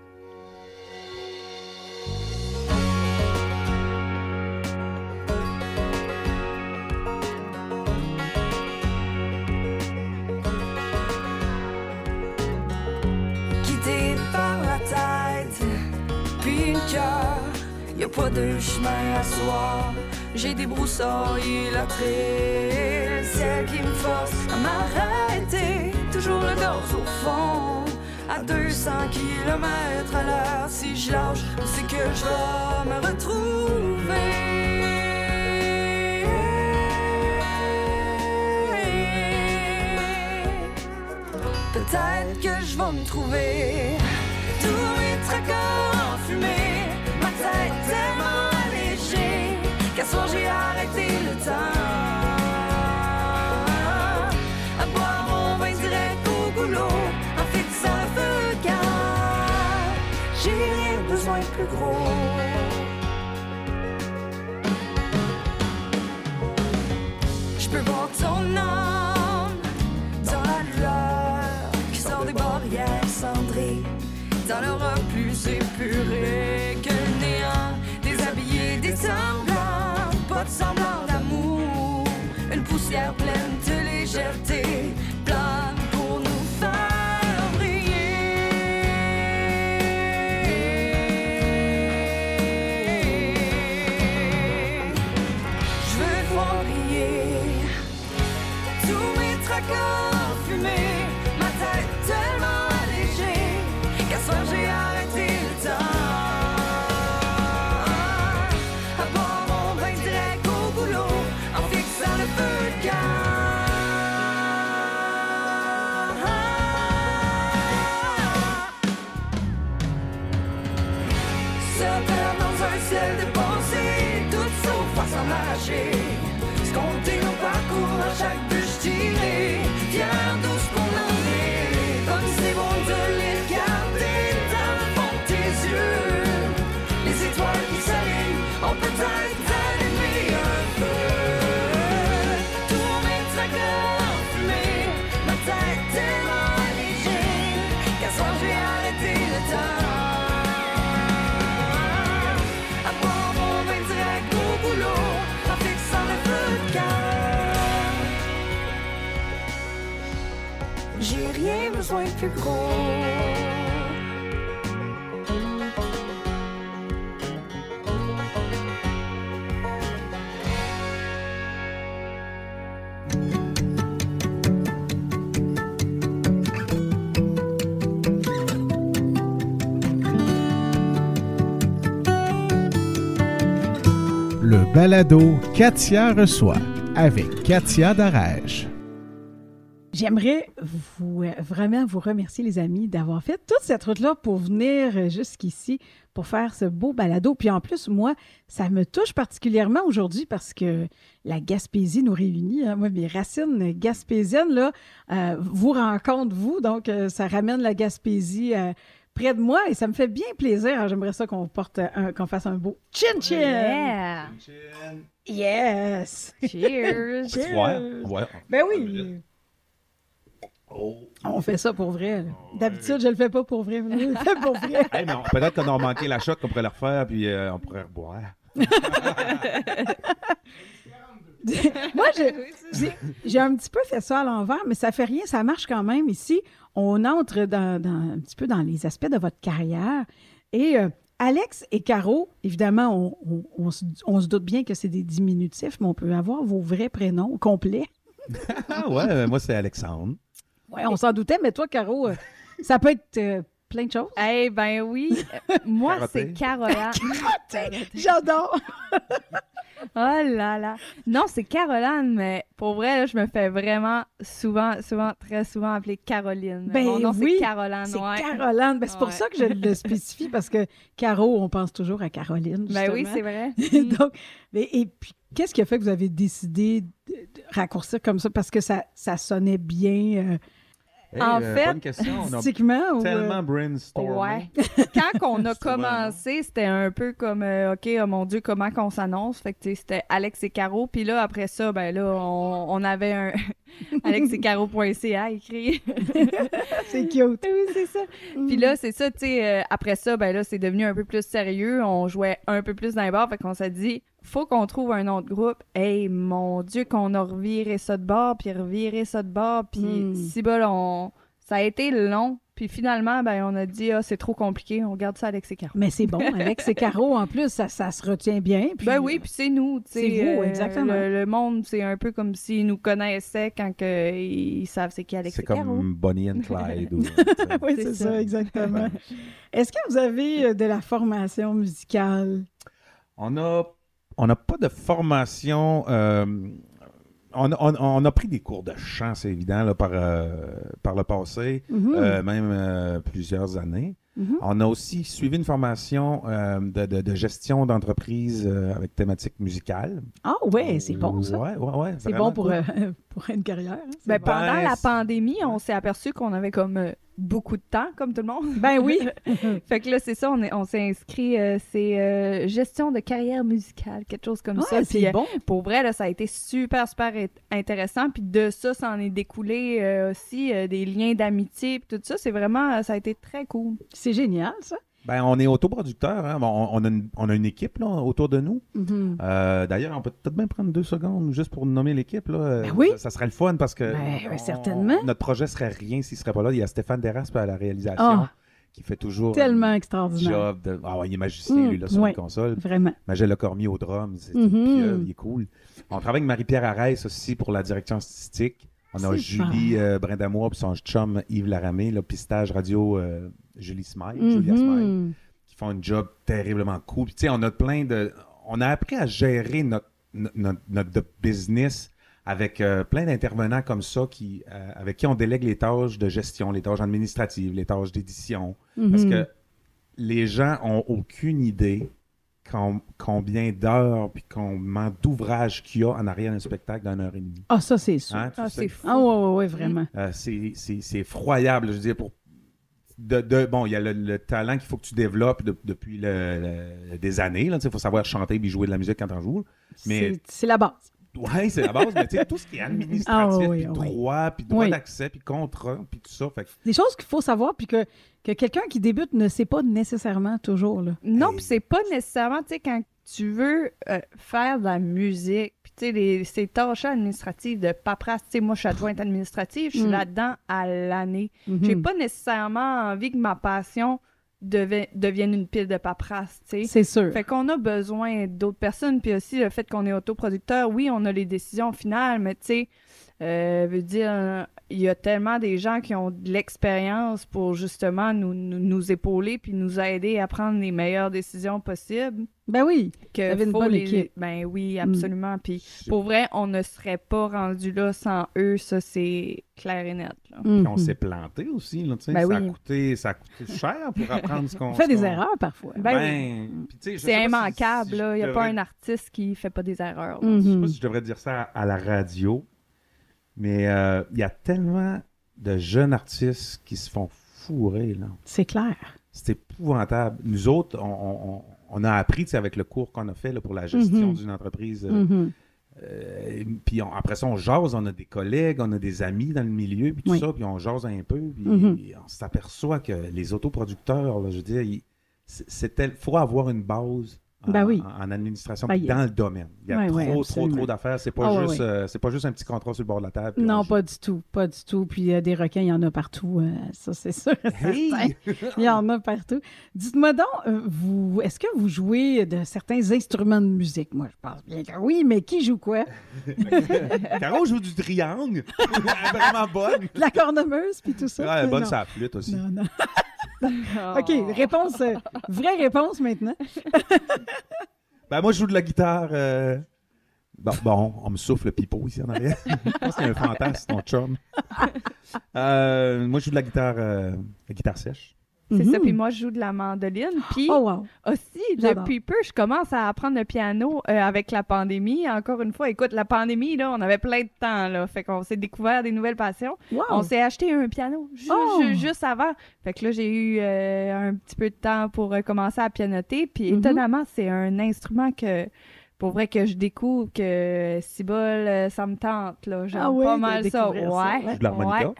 Y a pas de chemin à soi. J'ai et la traîne, celle qui me force à m'arrêter. Toujours le gaz au fond, à 200 km à l'heure. Si je lâche, c'est que je vais me retrouver. Peut-être que je vais me trouver tous mes tracas en fumée tellement allégé qu'à soir j'ai arrêté le temps. À boire mon vin direct au goulot en fixant le feu J'ai rien besoin de plus gros. Je peux voir ton âme dans la lueur qui sort des barrières cendrées dans l'aura plus épurée pas de semblant d'amour, une poussière pleine de légèreté, J'ai rien besoin de plus gros. Le balado Katia reçoit avec Katia Darèche. J'aimerais vous, euh, vraiment vous remercier, les amis, d'avoir fait toute cette route-là pour venir euh, jusqu'ici, pour faire ce beau balado. Puis en plus, moi, ça me touche particulièrement aujourd'hui parce que la Gaspésie nous réunit. hein. Moi, mes racines gaspésiennes, là, euh, vous rencontrent, vous. Donc, euh, ça ramène la Gaspésie euh, près de moi et ça me fait bien plaisir. J'aimerais ça qu'on porte un- qu'on fasse un beau chin-chin. Yeah! Yes! Cheers! Cheers. Ouais, ouais. Ben oui! On fait ça pour vrai. là. D'habitude, je le fais pas pour vrai. mais Je le fais pour vrai. Hey, mais on- peut-être qu'on a manqué la shot, qu'on pourrait le refaire, puis euh, on pourrait reboire. Moi, j'ai- un petit peu fait ça à l'envers, mais ça fait rien, ça marche quand même. Ici, on entre dans, dans- un petit peu dans les aspects de votre carrière. Et euh, Alex et Caro, évidemment, on, on- on se, on se doute bien que c'est des diminutifs, mais on peut avoir vos vrais prénoms au complet. Ah ouais, moi c'est Alexandre. Oui, on s'en doutait, mais toi, Caro, euh, ça peut être euh, plein de choses. Eh ben oui, Euh, moi c'est Caroline. J'adore! Oh là là. Non, c'est Caroline, mais pour vrai, là, je me fais vraiment souvent, souvent, très souvent appeler Caroline. Ben Mon nom, oui, c'est Caroline, C'est ouais. Caroline. Ben, c'est pour Ouais. ça que je le spécifie, parce que Caro, on pense toujours à Caroline. Ben oui, c'est vrai. Donc, mais- et puis, qu'est-ce qui a fait que vous avez décidé de, de raccourcir comme ça? Parce que ça, ça sonnait bien euh, Hey, En euh, fait, bonne question. On a mystiquement? ou, euh, tellement brainstormé. Ouais. Quand on a commencé, c'était un peu comme euh, OK, oh mon Dieu, comment qu'on s'annonce? Fait que c'était Alex et Caro. Puis là, après ça, ben là, on, on avait un alexetcaro.ca écrit. c'est cute. oui, c'est ça. Puis là, c'est ça, tu sais, euh, après ça, ben là, c'est devenu un peu plus sérieux. On jouait un peu plus dans les bars. Fait qu'on s'est dit, faut qu'on trouve un autre groupe. Hey, mon Dieu, qu'on a reviré ça de bord, puis reviré ça de bord. Puis Mm. si on... ça a été long. Puis finalement, ben, on a dit, ah, c'est trop compliqué, on garde ça Alex et Caro. Mais c'est bon, Alex et Caro, en plus, ça, ça se retient bien. Puis, Ben oui, puis c'est nous. C'est vous, euh, exactement. Le, le monde, c'est un peu comme s'ils nous connaissaient quand que ils savent c'est qui Alex C'est comme Bonnie and Clyde. ou, sais. oui, c'est ça. ça. exactement. Est-ce que vous avez euh, de la formation musicale? On a, on n'a pas de formation. euh, on, a- on- on a pris des cours de chant, c'est évident, là, par, euh, par le passé, Mhm. euh, même euh, plusieurs années. Mhm. On a aussi suivi une formation euh, de, de- de gestion d'entreprise euh, avec thématique musicale. Ah ouais, c'est bon ça. Ouais, ouais, ouais. C'est bon pour, cool. euh, pour une carrière. hein, Ben, bon. pendant Ben, la pandémie, on s'est aperçu qu'on avait comme euh, beaucoup de temps, comme tout le monde. Ben oui. fait que là, c'est ça, on, est- on s'est inscrit, euh, c'est euh, gestion de carrière musicale, quelque chose comme ça. Puis, c'est euh, bon. pour vrai, là, ça a été super, super int- intéressant. Puis de ça, ça en est découlé aussi des liens d'amitié. Puis tout ça, c'est vraiment, ça a été très cool. C'est génial, ça. Ben, on est autoproducteur. Hein? On, on a une, on a une équipe là, autour de nous. Mhm. Euh, D'ailleurs, on peut peut-être bien prendre deux secondes juste pour nommer l'équipe. Ben oui. Ça, ça serait le fun parce que Ben, on- certainement. notre projet serait rien s'il serait pas là. Il y a Stéphane Deraspe à la réalisation Ah. qui fait toujours Tellement un extraordinaire. job de... Ah ouais, il est magicien, Mm, lui, là, sur ouais. la console. Vraiment. Magel Lecormier au drum, c'est Mhm. une pieuvre, il est cool. On travaille avec Marie-Pierre Arès aussi pour la direction artistique. On a Julie euh, Brindamour puis son chum Yves Laramé, là, pistage radio euh, Julie Smile, Julia Smile qui font un job terriblement cool. Puis, tu sais, on a plein de. On a appris à gérer notre, notre, business avec euh, plein d'intervenants comme ça qui, euh, avec qui on délègue les tâches de gestion, les tâches administratives, les tâches d'édition. Parce Mhm. que les gens ont aucune idée combien d'heures puis combien d'ouvrages qu'il y a en arrière d'un spectacle d'une heure et demie. Ah, ça, c'est sûr. Hein, ah, c'est fou. Ah, ouais, ouais, ouais vraiment. Euh, c'est effroyable. Je veux dire, pour. De, bon, il y a le, talent qu'il faut que tu développes depuis des années. Il faut savoir chanter et jouer de la musique quand on joue. C'est la base. Oui, c'est la base, mais tu sais, tout ce qui est administratif, ah, puis droit, puis droit d'accès, puis contrat, puis tout ça. Fait... Des choses qu'il faut savoir, puis que, que quelqu'un qui débute ne sait pas nécessairement toujours. Là. Non, puis c'est pas nécessairement, tu sais, quand tu veux euh, faire de la musique, puis tu sais, ces tâches administratives de paperasse, tu sais, moi, je suis adjointe administrative, je suis mm. là-dedans à l'année. Mm-hmm. J'ai pas nécessairement envie que ma passion devienne une pile de paperasse, tu sais. C'est sûr. Fait qu'on a besoin d'autres personnes, puis aussi le fait qu'on est autoproducteur, oui, on a les décisions finales, mais tu sais, euh, veut dire, il y a tellement des gens qui ont de l'expérience pour justement nous, nous, épauler puis nous aider à prendre les meilleures décisions possibles. Ben oui, que une bonne équipe. Ben oui, mm. absolument. Puis pour vrai, on ne serait pas rendu là sans eux, ça c'est clair et net. on mm-hmm. s'est planté aussi, là, ben ça, a coûté, ça a coûté cher pour apprendre ce qu'on... On fait des erreurs parfois. Ben, ben c'est immanquable, il n'y a pas un artiste qui fait pas des erreurs. Je sais pas si je devrais dire ça à la radio, mais euh, il y a tellement de jeunes artistes qui se font fourrer. là. C'est clair. C'est épouvantable. Nous autres, on, a appris avec le cours qu'on a fait là, pour la gestion mhm. d'une entreprise. Euh, mhm. euh, puis après ça, on jase, on a des collègues, on a des amis dans le milieu, puis tout ça, puis on jase un peu, puis mhm. on s'aperçoit que les autoproducteurs, là, je veux dire, il faut avoir une base ben oui. en, administration, ben, dans le domaine. Il y a trop, trop, trop d'affaires. C'est pas, ah, juste, euh, c'est pas juste un petit contrat sur le bord de la table. Non, pas du tout. Pas du tout. Puis euh, des requins, il y en a partout. Euh, ça, c'est sûr. il y en a partout. Dites-moi donc, vous, est-ce que vous jouez de certains instruments de musique? Moi, je pense bien que oui, mais qui joue quoi? Caro joue du triangle. vraiment bonne. La cornemuse, puis tout ça. Ouais, elle est bonne, ça flûte aussi. Non, non. OK, réponse, euh, vraie réponse maintenant. ben, moi, je joue de la guitare. Euh, bon, on me souffle le pipeau ici en arrière. je pense qu'il y a un fantasme, ton chum. Euh, moi, je joue de la guitare, la guitare sèche. C'est ça, puis mhm. moi, je joue de la mandoline. Puis oh, aussi, depuis peu, je commence à apprendre le piano euh, avec la pandémie. Encore une fois, écoute, la pandémie, là, on avait plein de temps, là. Fait qu'on s'est découvert des nouvelles passions. On s'est acheté un piano oh! juste avant. Fait que là, j'ai eu euh, un petit peu de temps pour euh, commencer à pianoter. Puis mhm. étonnamment, c'est un instrument que pour vrai que je découvre que si bol, ça me tente là, j'aime ah pas mal ça. Ouais. De ouais.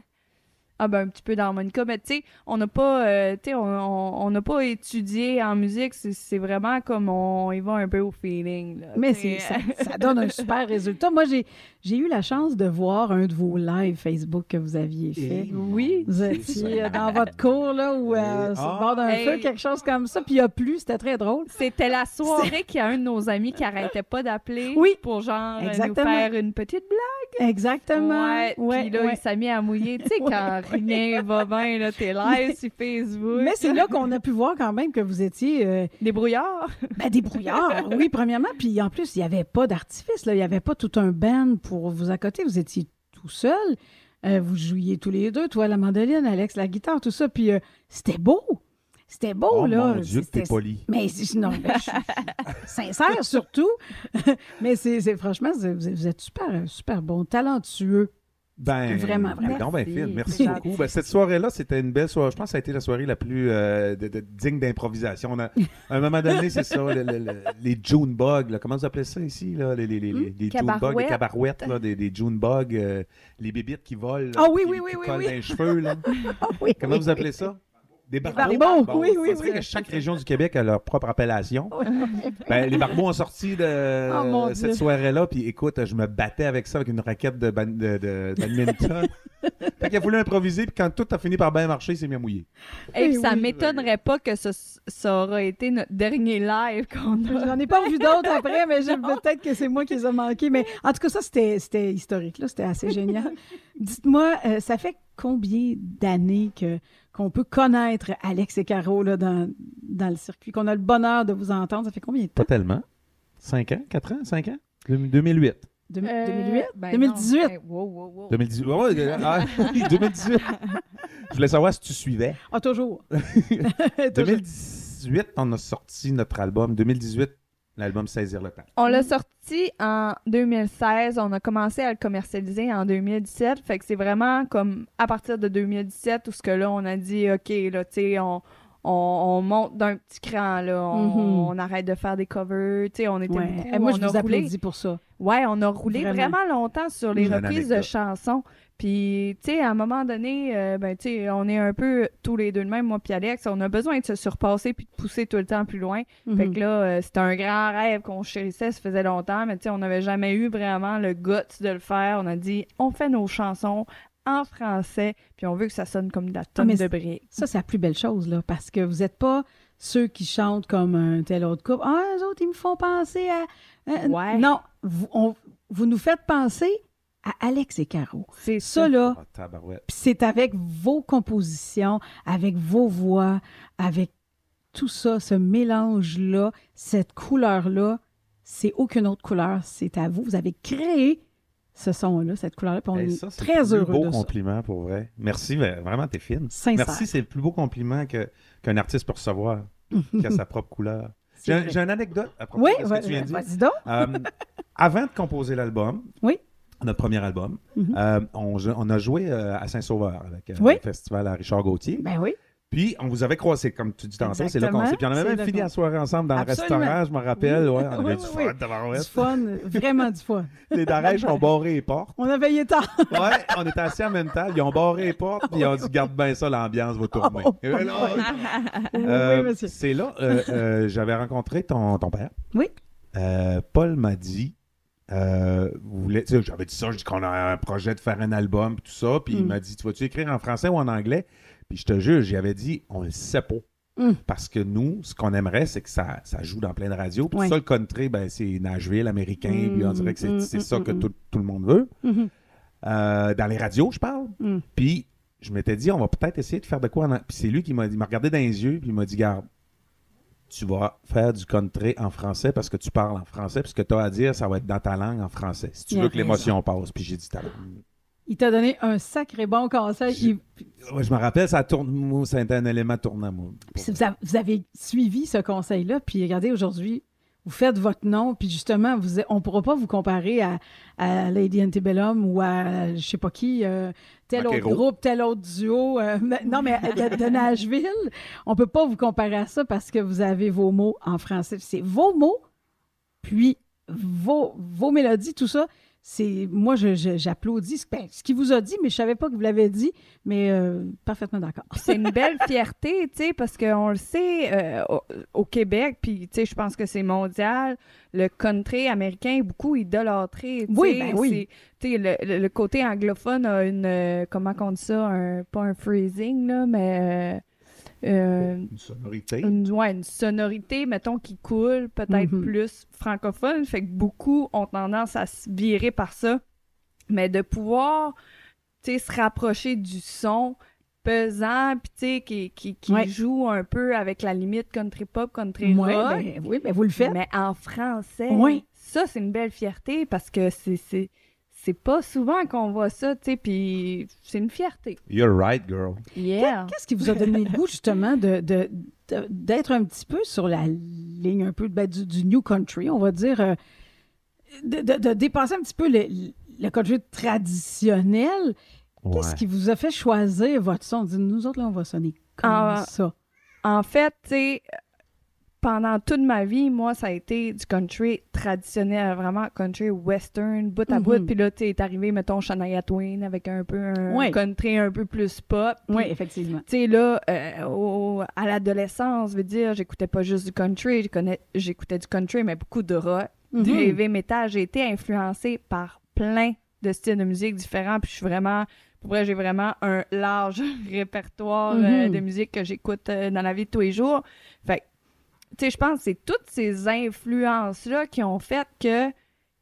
Ah ben un petit peu d'harmonica, mais tu sais, on n'a pas, euh, tu sais, on n'a pas étudié en musique, c'est vraiment comme on y va un peu au feeling. mais ça, ça, donne un super résultat. Moi, j'ai eu la chance de voir un de vos lives Facebook que vous aviez fait. oui. Vous étiez dans votre cours, là, ou euh, sur le bord d'un feu, quelque chose comme ça, puis il a plu, c'était très drôle. C'était la soirée qu'il y a un de nos amis qui arrêtait pas d'appeler oui. pour genre nous faire une petite blague. Exactement. Ouais, puis là, il s'est mis à mouiller, tu sais, quand rien va bien, là, t'es live sur Facebook. Mais c'est là qu'on a pu voir quand même que vous étiez... Euh, des brouillards? Ben, des brouillards, oui, premièrement. Puis en plus, il n'y avait pas d'artifice, là. Il n'y avait pas tout un band pour vous accoter. Vous étiez tout seul. Euh, vous jouiez tous les deux, toi la mandoline, Alex la guitare, tout ça. Puis euh, c'était beau. C'était beau, oh, là. Mon Dieu, t'es poli. Mais non, je suis sincère surtout. mais c'est franchement, vous êtes super, super bon, talentueux. Ben, vraiment, vraiment. Non, ben, Phil, merci beaucoup. Ben, cette soirée-là, c'était une belle soirée. Je pense que ça a été la soirée la plus euh, digne d'improvisation. À un moment donné, c'est ça, les June bugs. comment vous appelez ça ici? Là? Les, les, les, hmm? les June bugs, les cabarouettes, là, des, des June bugs, euh, les bébites qui volent. Ah oui, oui, oui, oui, collent oui. dans les cheveux. Là. Ah oui, comment vous appelez ça? Des barbeaux. oui, oui, oui. que chaque région du Québec a leur propre appellation. ben, les barbeaux ont sorti de oh, cette soirée-là, puis écoute, je me battais avec ça, avec une raquette de, de, badminton. fait qu'il a voulu improviser, puis quand tout a fini par bien marcher, il s'est mis à mouiller. Et ça ne m'étonnerait pas que ça, ça aura été notre dernier live qu'on a. J'en ai pas vu d'autres après, mais peut-être que c'est moi qui les ai manqués. Mais en tout cas, ça, c'était historique. C'était assez génial. Dites-moi, euh, ça fait combien d'années que qu'on peut connaître Alex et Caro là, dans, dans le circuit, qu'on a le bonheur de vous entendre. Ça fait combien de temps? Pas tellement. 5 ans, 4 ans, 5 ans? 2008. 2008? 2018? 2018. ah, 2018. Je voulais savoir si tu suivais. Ah, toujours. 2010. 2018, on a sorti notre album. 2018, l'album Saisir le temps. On l'a sorti en 2016. On a commencé à le commercialiser en 2017. Fait que c'est vraiment comme à partir de 2017 où ce que là, on a dit, OK, là, tu sais, on, on, monte d'un petit cran, là. On, Mhm. arrête de faire des covers. Tu sais, on était Ouais. beaucoup... Eh, moi, je on a roulé- pour ça. Ouais, on a roulé Vraiment. vraiment, longtemps sur les reprises de chansons. Puis, tu sais, à un moment donné, euh, ben, tu sais, on est un peu tous les deux de même, moi puis Alex. On a besoin de se surpasser puis de pousser tout le temps plus loin. Fait Mhm. que là, euh, c'était un grand rêve qu'on chérissait, ça faisait longtemps, mais tu sais, on n'avait jamais eu vraiment le guts de le faire. On a dit, on fait nos chansons en français, puis on veut que ça sonne comme de la tonne mais de briques. Ça, c'est la plus belle chose, là, parce que vous n'êtes pas ceux qui chantent comme un tel autre couple. Ah, eux autres, ils me font penser à. Euh, Ouais. Non, vous, on- vous nous faites penser à Alex et Caro. C'est Ça, là, Ah, tabarouette. puis c'est avec vos compositions, avec vos voix, avec tout ça, ce mélange-là, cette couleur-là, c'est aucune autre couleur, c'est à vous. Vous avez créé ce son-là, cette couleur-là, puis on Hey, est ça, c'est très le plus heureux beau de ça. compliment pour vrai. Merci, mais vraiment, t'es fine. Sincère. Merci, c'est le plus beau compliment qu'un artiste peut recevoir, qui a sa propre couleur. J'ai une anecdote à propos Oui, de ce que tu viens de dire. vas-y donc. Euh, avant de composer l'album, Oui. notre premier album, Mhm. euh, on, a joué euh, à Saint-Sauveur avec le festival à Richard Gauthier. Ben oui. Puis, on vous avait croisé, comme tu dis tantôt, c'est là qu'on s'est. Puis, on avait même fini la soirée ensemble dans Absolument. le restaurant, je me rappelle. Oui. Ouais, on avait Oui, du oui, fun, Du tabarouette. fun, vraiment du fun. Les Darèches ont barré les portes. On a veillé tard. Ouais, on était assis en même temps. Ils ont barré les portes, puis ils ont dit Garde bien ça, l'ambiance va tourner. Oh, là, oui, euh, monsieur. c'est là, euh, euh, j'avais rencontré ton, ton père. Oui. Paul m'a dit, vous voulez, tu sais, j'avais dit ça, je dis qu'on a un projet de faire un album, tout ça, puis il Mm. m'a dit, tu vas-tu écrire en français ou en anglais? Puis je te jure, j'y avais dit, on le sait pas. Mm. Parce que nous, ce qu'on aimerait, c'est que ça, ça joue dans plein de radios. Puis Ouais. ça, le country, ben, c'est Nashville, américain, Mm, puis on dirait que c'est mm, c'est mm, ça que tout, tout le monde veut. Euh, dans les radios, je parle. Puis je m'étais dit, on va peut-être essayer de faire de quoi. en- Puis c'est lui qui m'a dit, m'a regardé dans les yeux, puis il m'a dit, garde, tu vas faire du country en français parce que tu parles en français, puis ce que tu as à dire, ça va être dans ta langue en français. Si tu Il veux que l'émotion passe. Puis j'ai dit, T'as- Il t'a donné un sacré bon conseil. Il- Ouais, je me rappelle, ça tourne, moi, c'était un élément tournant, moi. Vous, avez, vous avez suivi ce conseil-là, puis regardez, aujourd'hui, vous faites votre nom, puis justement, vous, on ne pourra pas vous comparer à, à Lady Antebellum ou à je sais pas qui, euh, tel autre groupe, tel autre duo. euh, non, mais de, de Nashville, on peut pas vous comparer à ça parce que vous avez vos mots en français. C'est vos mots, puis vos, vos mélodies, tout ça. C'est moi, j'applaudis ben, ce qu'il vous a dit, mais je savais pas que vous l'avez dit, mais euh, parfaitement d'accord. C'est une belle fierté, tu sais, parce qu'on le sait euh, au, au Québec, puis tu sais, je pense que c'est mondial. Le country américain est beaucoup idolâtré. Oui, ben oui. le, le- le côté anglophone a une. euh, comment on dit ça un, Pas un freezing, là, mais. Euh, Une sonorité. une, ouais, une sonorité, mettons, qui coule, peut-être Mhm. plus francophone. Fait que beaucoup ont tendance à se virer par ça. Mais de pouvoir, tu sais, se rapprocher du son pesant, puis tu sais, qui, qui, qui Ouais. joue un peu avec la limite country pop, country Ouais, rock. ben, oui, ben vous le faites. Mais en français, Oui. ça, c'est une belle fierté parce que c'est... c'est pas souvent qu'on voit ça, tu sais, puis c'est une fierté. You're right, girl. Yeah. Qu'est-ce qui vous a donné le goût, justement, de, de- de- d'être un petit peu sur la ligne un peu ben, du, du New Country, on va dire, euh, de, de- de dépasser un petit peu le, le country traditionnel? Qu'est-ce Ouais. qui vous a fait choisir votre son? Dites, nous autres, là, on va sonner comme Ah, ça. En fait, tu sais, pendant toute ma vie, moi, ça a été du country traditionnel, vraiment country western, bout à Mhm. bout. Puis là, tu est arrivé, mettons, Shania Twain avec un peu un country un peu plus pop. Oui, effectivement. Tu sais, là, euh, au- à l'adolescence, je veux dire, j'écoutais pas juste du country, j'écoutais du country, mais beaucoup de rock, du Mhm. heavy metal. J'ai été influencée par plein de styles de musique différents, puis je suis vraiment... Pour vrai, j'ai vraiment un large répertoire euh, Mhm. de musique que j'écoute euh, dans la vie de tous les jours. Que, sais, je pense que c'est toutes ces influences-là qui ont fait que,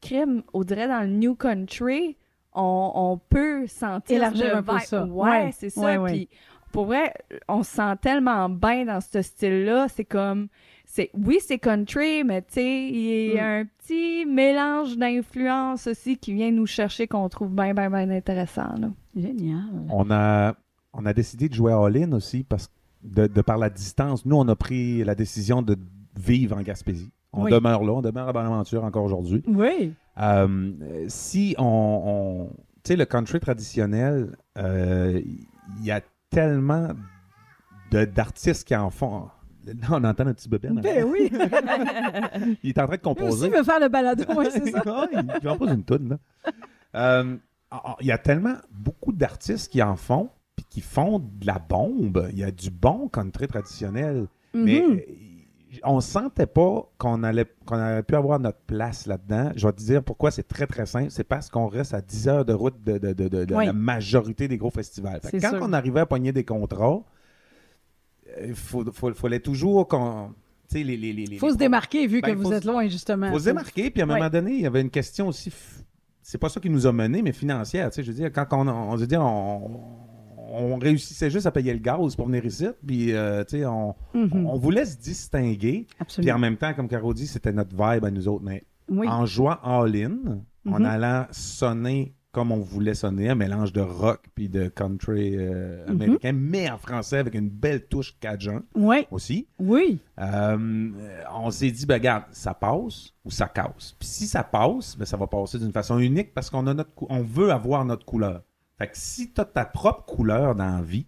crime, on dirait dans le New Country, on, on peut sentir Élargir un peu ça. Ouais, Ouais, c'est ça. ouais, ouais. Puis, pour vrai, on se sent tellement bien dans ce style-là. C'est comme, c'est oui, c'est country, mais tu sais, il y a Mm. un petit mélange d'influences aussi qui vient nous chercher qu'on trouve bien, bien, bien intéressant. Là. Génial. On a, on a décidé de jouer à All-In aussi parce de, par la distance, nous, on a pris la décision de vivre en Gaspésie. On demeure là, on demeure à Bonaventure encore aujourd'hui. Oui. Euh, si on. tu sais, le country traditionnel, euh, il y a tellement d'artistes qui en font. Là, on entend un petit bébé. Ben oui. il est en train de composer. Il veut faire le balado, c'est ça. il compose une toune. Euh, il y a tellement beaucoup d'artistes qui en font, qui font de la bombe. Il y a du bon country traditionnel. Mais mhm. on sentait pas qu'on allait qu'on aurait pu avoir notre place là-dedans. Je vais te dire pourquoi c'est très très simple. C'est parce qu'on reste à 10 heures de route de, la majorité des gros festivals. quand on arrivait à pogner des contrats, il euh, fallait toujours qu'on. Il faut se démarquer vu que ben, vous êtes loin, justement. Il faut se démarquer. Puis à un moment donné, il y avait une question aussi. C'est pas ça qui nous a menés, mais financière. Je veux dire, quand on, on, dire, on, réussissait juste à payer le gaz pour venir ici. Puis, euh, on, mm-hmm. on, voulait se distinguer. Puis en même temps, comme Caro dit, c'était notre vibe à nous autres. Mais en jouant all-in, en mm-hmm. allant sonner comme on voulait sonner, un mélange de rock puis de country euh, mhm. américain, mais en français avec une belle touche cajun oui. aussi. Oui. Euh, on s'est dit, ben, regarde, ça passe ou ça casse. Puis si ça passe, ben, ça va passer d'une façon unique parce qu'on a notre on veut avoir notre couleur. Fait que si tu as ta propre couleur dans la vie,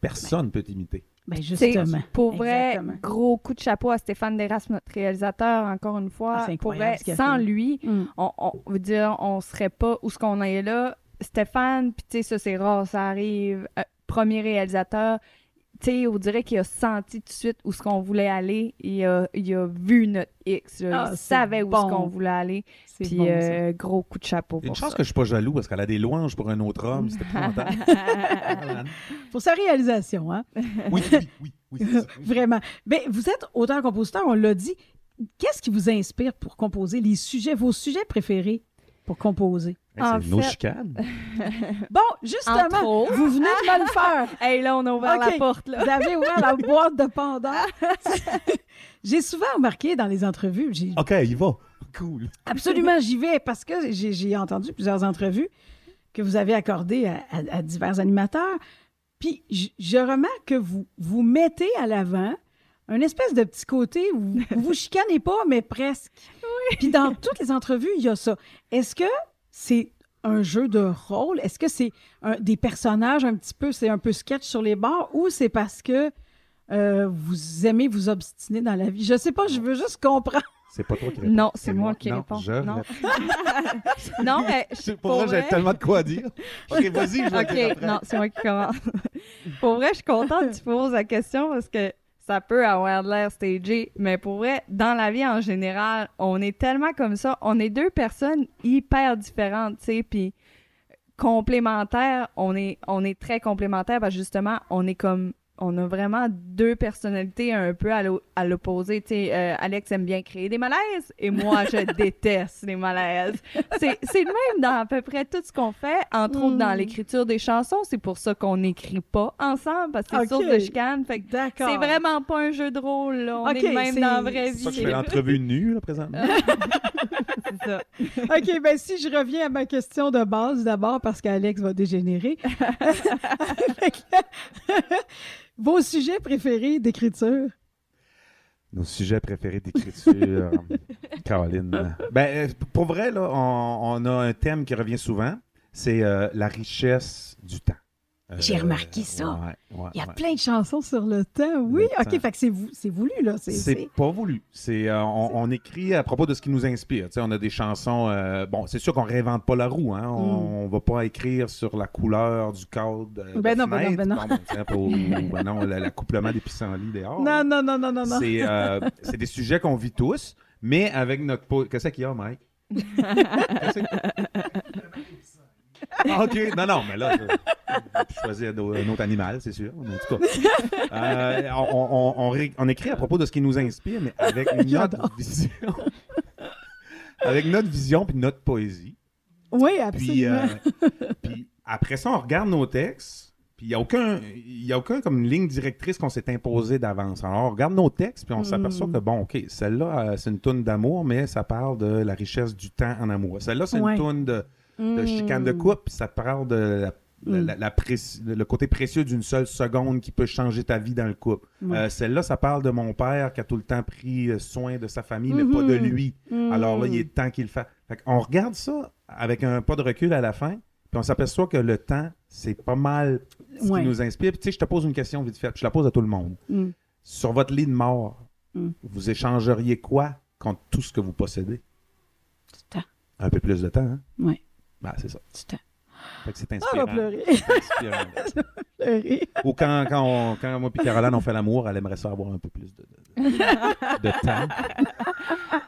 personne ne peut t'imiter. Ben justement. Pour vrai, gros coup de chapeau à Stéphane Deras, notre réalisateur, encore une fois. Ah, pour vrai, sans lui, mm. on, on, veut dire, on serait pas où ce qu'on est là. Stéphane, puis tu sais, ça c'est rare, ça arrive. Euh, premier réalisateur, tu sais, on dirait qu'il a senti tout de suite où ce qu'on voulait aller. Il a, il a vu notre X. Ah, il savait où ce qu'on voulait aller. Puis euh, gros coup de chapeau. Une chance que je suis pas jaloux parce qu'elle a des louanges pour un autre homme. C'était pour sa réalisation, hein? oui, oui, oui. oui Vraiment. Mais ben, vous êtes auteur-compositeur, on l'a dit. Qu'est-ce qui vous inspire pour composer? Les sujets, vos sujets préférés pour composer? c'est nos chicanes. bon, justement, vous venez de me le faire. hey, là, on a ouvert la porte. Là. vous avez ouvert la boîte de Pandore. j'ai souvent remarqué dans les entrevues. OK, il va. Cool. Absolument, j'y vais parce que j'ai entendu plusieurs entrevues que vous avez accordées à, divers animateurs. Puis je, remarque que vous vous mettez à l'avant un espèce de petit côté où vous vous chicanez pas, mais presque. Oui. Puis dans toutes les entrevues, il y a ça. Est-ce que c'est un jeu de rôle? Est-ce que c'est des personnages un petit peu, c'est un peu sketch sur les bords ou c'est parce que euh, vous aimez vous obstiner dans la vie? Je sais pas, je veux juste comprendre. C'est pas toi qui réponds. Non, c'est moi, qui réponds. non, non mais. Pour, vrai, j'ai tellement de quoi dire. Ok, vas-y, je vais Ok, non, c'est moi qui commence. pour vrai, je suis contente que tu poses la question parce que ça peut avoir de l'air stagé, mais pour vrai, dans la vie en général, on est tellement comme ça. On est deux personnes hyper différentes, tu sais, puis complémentaires. On est, on est très complémentaires parce que justement, on est comme on a vraiment deux personnalités un peu à l'opposé. Tu sais, euh, Alex aime bien créer des malaises et moi, je déteste les malaises. C'est le même dans à peu près tout ce qu'on fait, entre autres dans hmm. l'écriture des chansons. C'est pour ça qu'on n'écrit pas ensemble parce que c'est source de chicane. Fait c'est vraiment pas un jeu de rôle. Là. On est même dans la vraie vie. C'est ça que je fais l'entrevue nue, là, présentement. c'est ça. OK, ben si je reviens à ma question de base d'abord parce qu'Alex va dégénérer. Vos sujets préférés d'écriture? Nos sujets préférés d'écriture, Caroline. Ben, euh, pour vrai, là, on, a un thème qui revient souvent, c'est euh, la richesse du temps. J'ai remarqué ça. Il y a plein de chansons sur le temps. Oui, OK, fait que c'est, voulu, là. C'est, pas voulu. C'est, euh, on, écrit à propos de ce qui nous inspire. on a des chansons. Euh, bon, c'est sûr qu'on réinvente pas la roue. Hein? On, mm. va pas écrire sur la couleur du cadre. De, ben, non, ben non, ben non, pour, ben non. l'accouplement des pissenlits dehors. Non, non, non, non, non. non. C'est, euh, c'est des sujets qu'on vit tous, mais avec notre. Qu'est-ce qu'il y a, Mike? Ah, OK. Non, non, mais là, je choisis un autre animal, c'est sûr. En tout cas, euh, on, écrit à propos de ce qui nous inspire, mais avec notre vision. avec notre vision puis notre poésie. Oui, absolument. Euh, puis, après ça, on regarde nos textes, puis il n'y a aucun, y a aucun comme ligne directrice qu'on s'est imposée d'avance. Alors, on regarde nos textes, puis on s'aperçoit mm. que, bon, OK, celle-là, euh, c'est une toune d'amour, mais ça parle de la richesse du temps en amour. Celle-là, c'est une toune de de chicane de coupe, ça parle de la la- Mm. la préci- le côté précieux d'une seule seconde qui peut changer ta vie dans le couple. Ouais. Euh, Celle-là, ça parle de mon père qui a tout le temps pris euh, soin de sa famille, mais pas de Mhm. lui. Mm. Alors là, il est temps qu'il le fasse. Fait on regarde ça avec un pas de recul à la fin, puis on s'aperçoit que le temps, c'est pas mal ce Ouais. qui nous inspire. Puis tu sais, je te pose une question vite fait, puis je la pose à tout le monde. Mm. Sur votre lit de mort, Mm. vous échangeriez quoi contre tout ce que vous possédez? Du temps. Un peu plus de temps, hein? Ouais. Ben, c'est ça. Du temps. Fait que c'est Ah, on inspirant. va pleurer. Inspirant. Ou quand, quand, on- quand moi et Caroline on fait l'amour, elle aimerait ça avoir un peu plus de, de, de- de temps.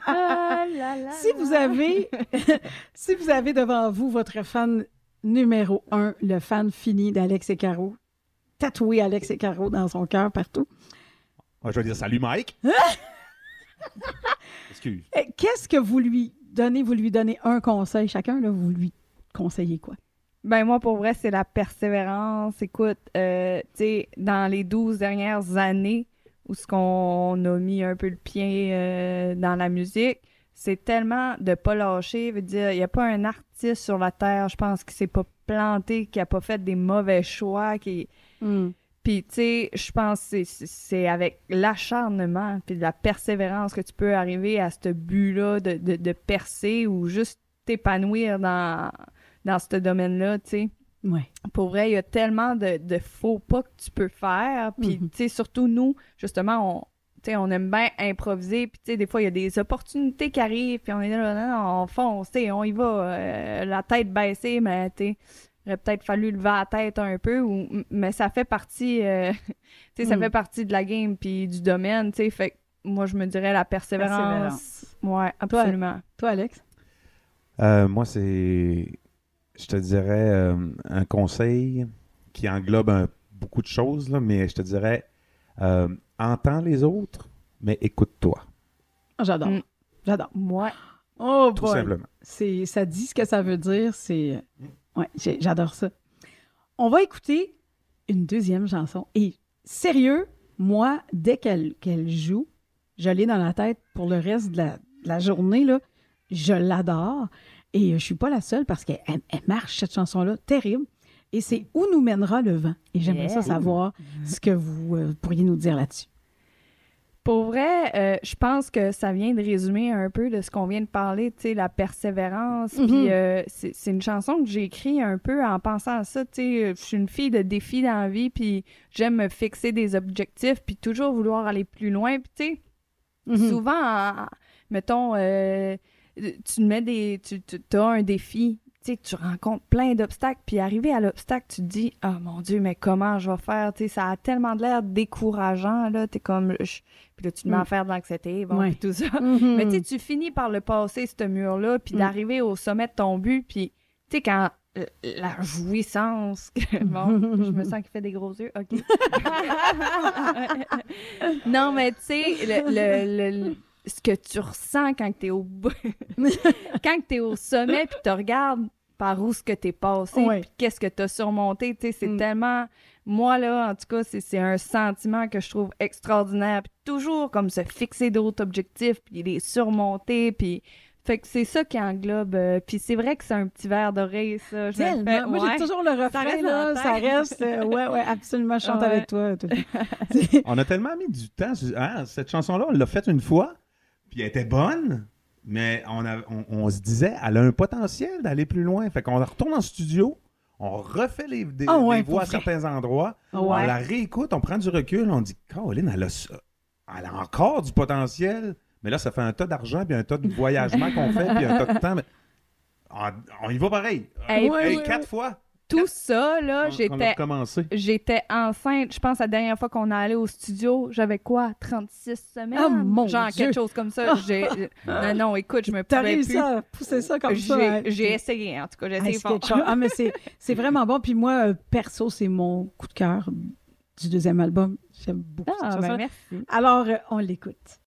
Ah là là Si vous avez, si vous avez devant vous votre fan numéro un, le fan fini d'Alex et Caro, tatoué Alex et Caro dans son cœur partout, Ah, je vais dire salut Mike. Excuse. eh, qu'est-ce que vous lui donnez? Vous lui donnez un conseil chacun, là, vous lui conseillez quoi? Ben moi, pour vrai, c'est la persévérance. Écoute, euh, tu sais, dans les 12 dernières années où ce qu'on a mis un peu le pied euh, dans la musique, c'est tellement de pas lâcher. Veut dire, il n'y a pas un artiste sur la terre, je pense, qui s'est pas planté, qui a pas fait des mauvais choix, qui... Puis, tu sais, je pense que c'est avec l'acharnement puis de la persévérance que tu peux arriver à ce but-là de, de, de percer ou juste t'épanouir dans, dans ce domaine-là, tu sais. Ouais. Pour vrai, il y a tellement de, de faux pas que tu peux faire. Puis, Mhm. tu sais, surtout nous, justement, on, tu sais, on aime bien improviser. Puis, tu sais, des fois, il y a des opportunités qui arrivent. Puis, on est là, non, non, on fonce, tu sais, on y va, euh, la tête baissée, mais tu sais, il aurait peut-être fallu lever la tête un peu. Ou, mais ça fait partie, euh, tu sais, ça fait partie de la game puis du domaine, tu sais. Fait que moi, je me dirais la persévérance. Ouais, absolument. Toi, Alex? Euh, moi, c'est, je te dirais, euh, un conseil qui englobe un- beaucoup de choses, là, mais je te dirais, euh, entends les autres, mais écoute-toi, J'adore. Mm. J'adore. Ouais. Oh, tout boy. simplement. C'est, ça dit ce que ça veut dire. C'est, ouais, j'adore ça. On va écouter une deuxième chanson. Et sérieux, moi, dès qu'elle, qu'elle joue, je l'ai dans la tête pour le reste de la, de la journée. Là. Je l'adore. Et je suis pas la seule parce qu'elle elle marche, cette chanson-là, terrible. Et c'est Où nous mènera le vent. Et j'aimerais Yeah. ça savoir ce que vous euh, pourriez nous dire là-dessus. Pour vrai, euh, je pense que ça vient de résumer un peu de ce qu'on vient de parler, tu sais, la persévérance. Puis euh, c'est une chanson que j'ai écrite un peu en pensant à ça, tu sais. Je suis une fille de défis dans la vie, puis j'aime me fixer des objectifs, puis toujours vouloir aller plus loin. Puis tu sais, Mhm. souvent, en- mettons, euh, tu mets des, tu, tu as un défi, tu sais, tu rencontres plein d'obstacles, puis arrivé à l'obstacle, tu te dis, ah mon Dieu, mais comment je vais faire, tu sais, ça a tellement de l'air décourageant, là, t'es comme, je- puis là, tu te mets Mm. à faire de l'anxiété, bon, puis tout ça. Mhm. Mais tu sais, tu finis par le passer, ce mur-là, puis Mm. d'arriver au sommet de ton but, puis tu sais, quand euh, la jouissance, bon, je me sens qu'il fait des gros yeux, ok. non, mais tu sais, le, le- le- ce que tu ressens quand tu es au bout, quand tu es au sommet, puis tu regardes par où ce que tu es passé, Ouais. puis qu'est-ce que tu as surmonté, tu sais, c'est Mm. tellement... Moi, là, en tout cas, c'est c'est un sentiment que je trouve extraordinaire. Puis toujours comme se fixer d'autres objectifs, puis les surmonter, puis... Fait que c'est ça qui englobe. euh, puis c'est vrai que c'est un petit verre d'oreille, ça. Tellement. Moi, ouais. j'ai toujours le refrain, reste là, la ça reste. euh, ouais, ouais, absolument. Je chante Ouais. avec toi. On a tellement mis du temps. hein, cette chanson-là, on l'a faite une fois, puis elle était bonne, mais on, a- on, on se disait, elle a un potentiel d'aller plus loin. Fait qu'on retourne en studio, on refait les, des, Ah ouais, des voix à certains endroits, on Ouais. la réécoute, on prend du recul, on dit, Caroline, elle a, ça. elle a encore du potentiel, mais là, ça fait un tas d'argent, puis un tas de voyagements qu'on fait, puis un tas de temps. mais on, on y va pareil. Hey, Hey, ouais, quatre fois. Tout ça, là, j'étais. J'étais enceinte, je pense, la dernière fois qu'on est allé au studio, j'avais quoi, 36 semaines? Ah, mon Genre Dieu! quelque chose comme ça. Ah! J'ai- non, non, écoute, je me T'as pouvais réussi plus. à pousser ça comme ça. hein. J'ai essayé, en tout cas, j'ai Ah, essayé c'est fort. Ah, mais c'est, c'est vraiment bon. Puis moi, euh, perso, c'est mon coup de cœur du deuxième album. J'aime beaucoup Ah, cette ben merci. Alors, euh, on l'écoute.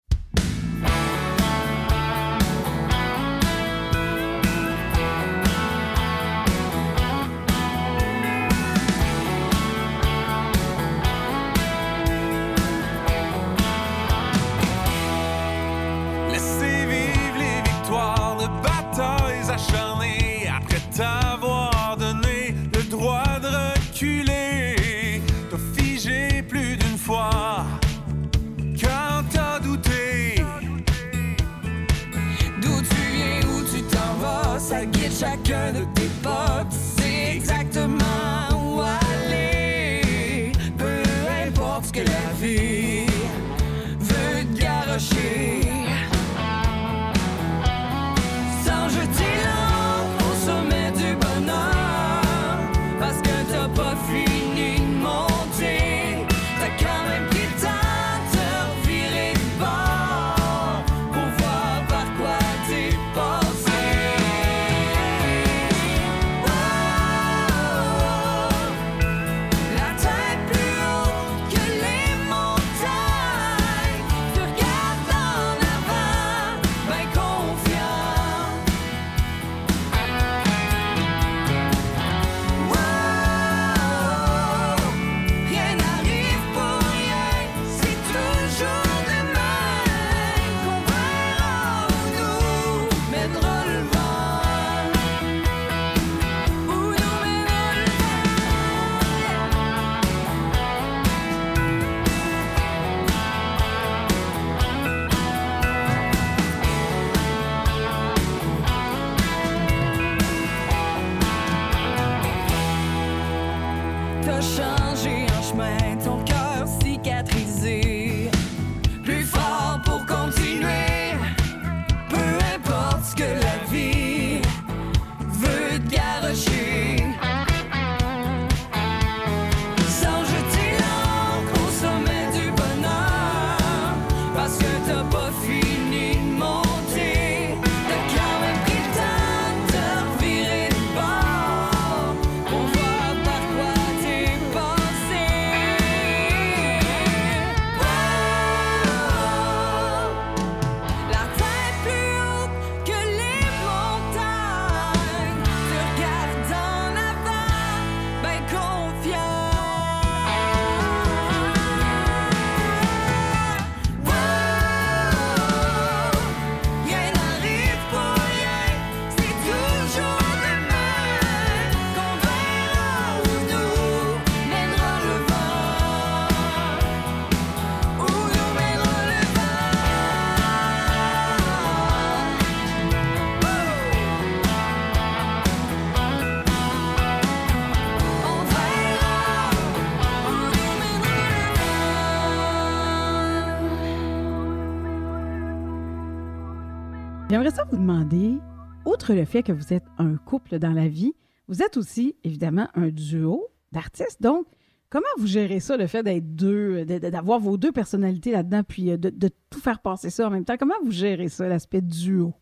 J'aimerais ça vous demander, outre le fait que vous êtes un couple dans la vie, vous êtes aussi évidemment un duo d'artistes. Donc, comment vous gérez ça, le fait d'être deux, d'avoir vos deux personnalités là-dedans, puis euh, de, tout faire passer ça en même temps? Comment vous gérez ça, l'aspect duo?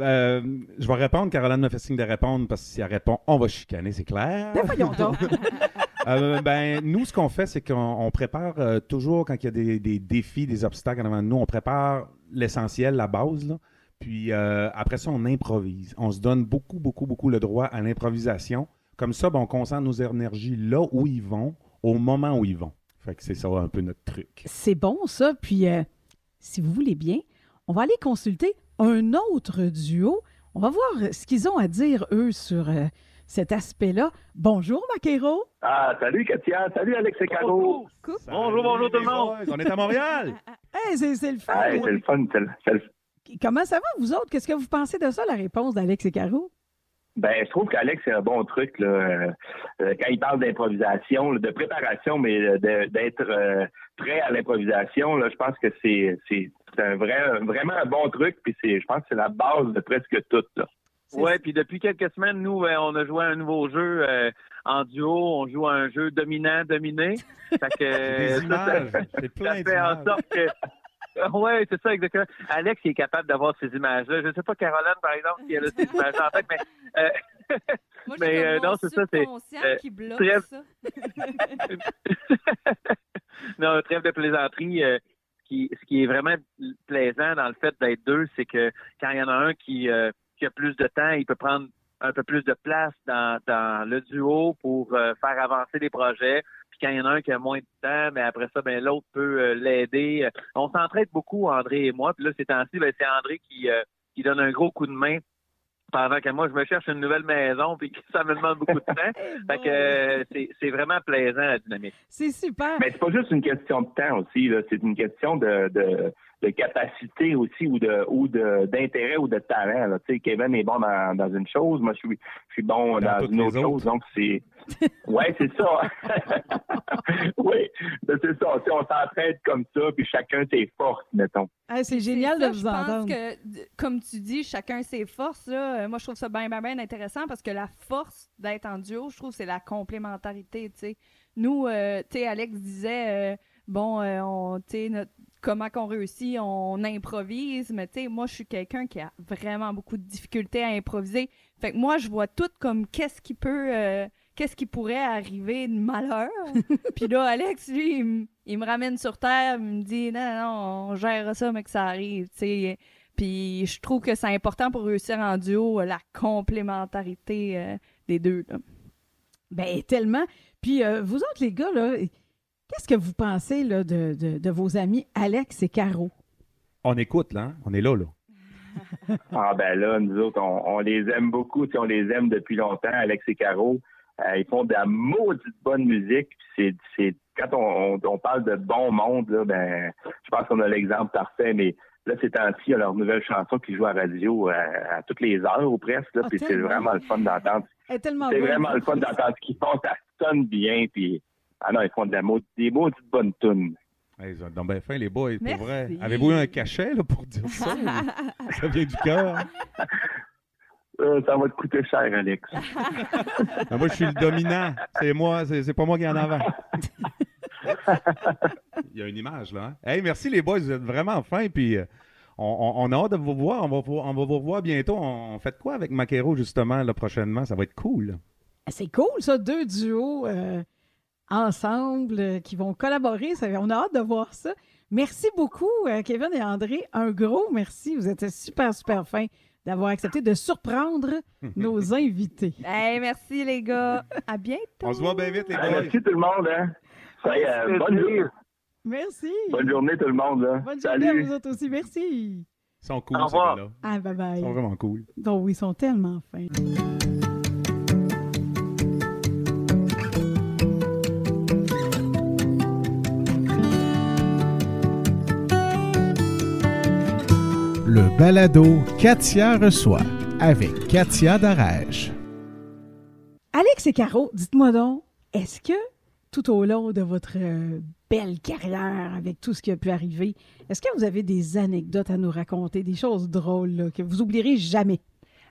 Euh, je vais répondre. Caroline me fait signe de répondre parce que si elle répond, on va chicaner, c'est clair. Ben, voyons donc. Euh, ben, nous, ce qu'on fait, c'est qu'on prépare toujours, quand il y a des, des, défis, des obstacles devant nous, on prépare l'essentiel, la base. Là. Puis euh, après ça, on improvise. On se donne beaucoup, beaucoup, beaucoup le droit à l'improvisation. Comme ça, ben, on concentre nos énergies là où ils vont, au moment où ils vont. Fait que c'est ça un peu notre truc. C'est bon, ça. Puis, euh, si vous voulez bien, on va aller consulter un autre duo. On va voir ce qu'ils ont à dire, eux, sur euh, cet aspect-là. Bonjour, Maquero. Ah, salut, Katia. Salut, Alex et Caro. Bonjour, bonjour tout le monde. On est à Montréal. hey, c'est le fun. c'est le fun. C'est le, Comment ça va, vous autres? Qu'est-ce que vous pensez de ça, la réponse d'Alex et Caro? Ben, je trouve qu'Alex, c'est un bon truc là, euh, euh, quand il parle d'improvisation, de préparation, mais d'être euh, prêt à l'improvisation. je pense que c'est un vrai, vraiment un bon truc. Puis je pense que c'est la base de presque tout. Oui, puis depuis quelques semaines, nous, on a joué à un nouveau jeu en duo. On joue à un jeu dominant-dominé. Fait que, ça, fait en sorte que oui, c'est ça, exactement. Alex il est capable d'avoir ces images-là. Je ne sais pas, Caroline, par exemple, si elle a ces images-là en tête, mais. Euh, Moi, mais euh, non, c'est ça, c'est. Euh, qui bloque trêve... ça. non, trêve de plaisanterie. Euh, qui, ce qui est vraiment plaisant dans le fait d'être deux, c'est que quand il y en a un qui, euh, qui a plus de temps, il peut prendre un peu plus de place dans, dans le duo pour faire avancer les projets quand il y en a un qui a moins de temps, mais après ça, ben l'autre peut euh, l'aider. On s'entraide beaucoup, André et moi. Puis là, ces temps-ci, ben, c'est André qui, euh, qui donne un gros coup de main pendant que moi, je me cherche une nouvelle maison, puis ça me demande beaucoup de temps. fait que euh, c'est vraiment plaisant, la dynamique. C'est super. Mais c'est pas juste une question de temps aussi, c'est une question de, de, de, capacité aussi ou de ou d'intérêt ou de talent. Là. Tu sais, Kevin est bon dans, dans une chose, moi je suis je suis bon dans, une autre chose, donc c'est oui, c'est ça. oui, c'est ça. Si on s'entraide comme ça, puis chacun ses forces, mettons. c'est génial de vous entendre. Je pense que, comme tu dis, chacun ses forces. Là, euh, moi, je trouve ça bien, bien, bien intéressant parce que la force d'être en duo, je trouve, c'est la complémentarité. sais. Nous, euh, tu sais, Alex disait, euh, bon, on, notre, comment qu'on réussit, on improvise, mais tu sais, moi, je suis quelqu'un qui a vraiment beaucoup de difficultés à improviser. Fait que moi, je vois tout comme qu'est-ce qui peut qu'est-ce qui pourrait arriver de malheur. puis là, Alex, lui, il, me ramène sur terre, il me dit non, non, on gère ça, mais que ça arrive, tu sais. Puis je trouve que c'est important pour réussir en duo la complémentarité euh, des deux. Là. Ben, tellement. Puis euh, vous autres, les gars, là, qu'est-ce que vous pensez là, de, de, vos amis Alex et Caro? On écoute, là. Hein? On est là, là. ah ben là, nous autres, on, les aime beaucoup. On les aime depuis longtemps, Alex et Caro. Euh, ils font de la maudite bonne musique. C'est, c'est quand on, on, parle de bon monde, là, ben, je pense qu'on a l'exemple parfait, mais là, c'est ainsi, il y a leur nouvelle chanson qui joue à radio euh, à, toutes les heures ou presque, là, ah, puis c'est vraiment le fun d'entendre. C'est vraiment le fun d'entendre ce qu'ils font. sonnent bien, puis ah non, ils font de la des maudites bonnes tunes. ils ont bien fin, les boys, pour vrai. Avez-vous eu un cachet là, pour dire ça? ça vient du cœur. Euh, ça va te coûter cher, Alex. moi, je suis le dominant. C'est moi, c'est pas moi qui est en avant. Il y a une image, là. Hein? Hey, merci les boys, vous êtes vraiment fins. Puis euh, on, a hâte de vous voir. On va, on va vous revoir bientôt. On, fait quoi avec Maquero, justement, là, prochainement? Ça va être cool. C'est cool, ça, deux duos euh, ensemble qui vont collaborer. on a hâte de voir ça. Merci beaucoup, Kevin et André. Un gros merci. Vous êtes super, super fins d'avoir accepté de surprendre nos invités. Hey, merci les gars. À bientôt. On se voit bien vite les gars. merci tout le monde. Hein. Euh, bonne journée. Merci. Bonne journée tout le monde. Hein. Bonne journée à vous autres aussi. Merci. Ils sont cool, ces gars-là. Ah, bye bye. Ils sont vraiment cool. Donc oui, ils sont tellement fins. Le balado Katia reçoit avec Katia Darèche. Alex et Caro, dites-moi donc, est-ce que tout au long de votre euh, belle carrière, avec tout ce qui a pu arriver, est-ce que vous avez des anecdotes à nous raconter, des choses drôles que vous oublierez jamais?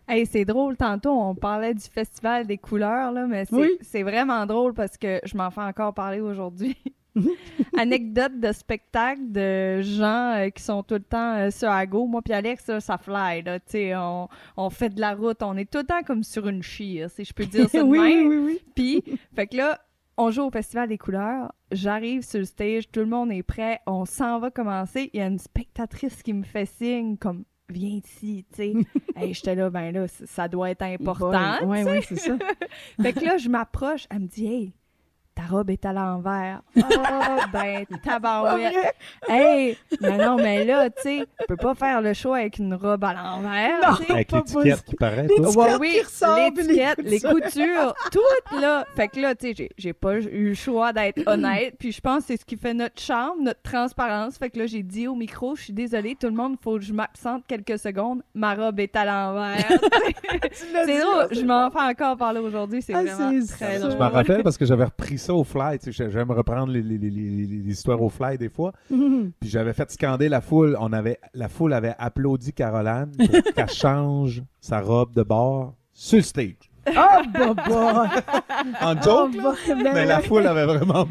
Hey, c'est drôle, tantôt on parlait du Festival des couleurs, là, mais c'est vraiment drôle parce que je m'en fais encore parler aujourd'hui. Anecdote de spectacle de gens euh, qui sont tout le temps euh, sur à go. Moi puis Alex, ça fly. Là, on, on fait de la route. On est tout le temps comme sur une chie, si je peux dire ça oui, oui, oui, Puis, fait que là, on joue au Festival des couleurs. J'arrive sur le stage, tout le monde est prêt. On s'en va commencer. Il y a une spectatrice qui me fait signe comme viens ici, tu sais. hey, j'étais là, ben là, ça doit être important. Oui, oui, c'est ça. fait que là, je m'approche, elle me dit, hey, ta robe est à l'envers. Oh, ben, tabarouette. hey, mais non, mais là, tu sais, tu peux pas faire le choix avec une robe à l'envers. Avec l'étiquette qui paraît, toi. oui, l'étiquette, les coutures, tout, là. Fait que là, tu sais, j'ai pas eu le choix d'être honnête. Puis je pense que c'est ce qui fait notre charme, notre transparence. Fait que là, j'ai dit au micro, je suis désolée, tout le monde, il faut que je m'absente quelques secondes. Ma robe est à l'envers. c'est drôle, je m'en fais encore parler aujourd'hui. C'est ah, vraiment très drôle. Je m'en rappelle parce que j'avais repris ça au fly. J'aime reprendre les, histoires au fly des fois. Puis j'avais fait scander la foule. On avait, la foule avait applaudi Caroline pour qu'elle change sa robe de bord sur le stage. Oh, bah, En joke, oh, mais la foule avait vraiment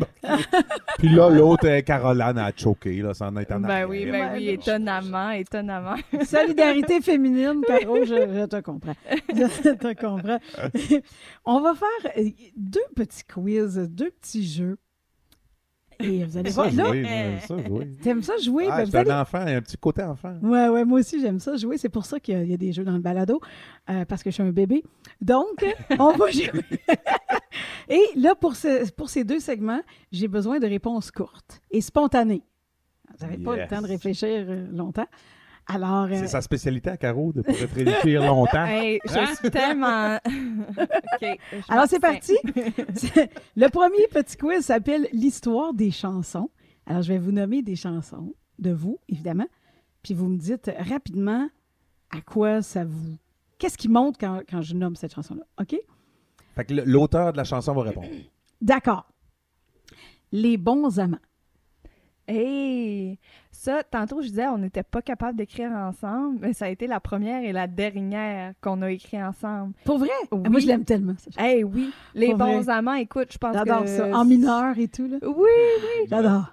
Puis là, l'autre, Caroline, a choqué, là, sans être en Ben oui, ben oui, étonnamment, étonnamment. Solidarité féminine, Caro, je, te comprends. Je te comprends. On va faire euh, deux petits quiz, deux petits jeux. Et vous allez voir. Là, ça jouer. T'aimes ça jouer? Ah, ben, un enfant, un petit côté enfant. Ouais, ouais, moi aussi, j'aime ça jouer. C'est pour ça qu'il y, a des jeux dans le balado, euh, parce que je suis un bébé. Donc, on va jouer. Et là, pour, pour ces deux segments, j'ai besoin de réponses courtes et spontanées. Vous n'avez pas le temps de réfléchir euh, longtemps. Alors, c'est euh, sa spécialité à Caro de pouvoir réfléchir longtemps. je hein? suis tellement. Alors, c'est parti. Le premier petit quiz s'appelle l'histoire des chansons. Alors, je vais vous nommer des chansons de vous, évidemment. Puis vous me dites rapidement à quoi ça vous. Qu'est-ce qui monte quand, quand je nomme cette chanson-là? OK? Fait que l'auteur de la chanson va répondre. D'accord. Les bons amants. Hey! Ça, tantôt, je disais, on n'était pas capable d'écrire ensemble, mais ça a été la première et la dernière qu'on a écrit ensemble. Pour vrai? Ah, moi, je l'aime tellement. Ça. oui. Les bons amants, écoute, je pense que... J'adore ça. En mineur et tout, là. Oui, oui. J'adore.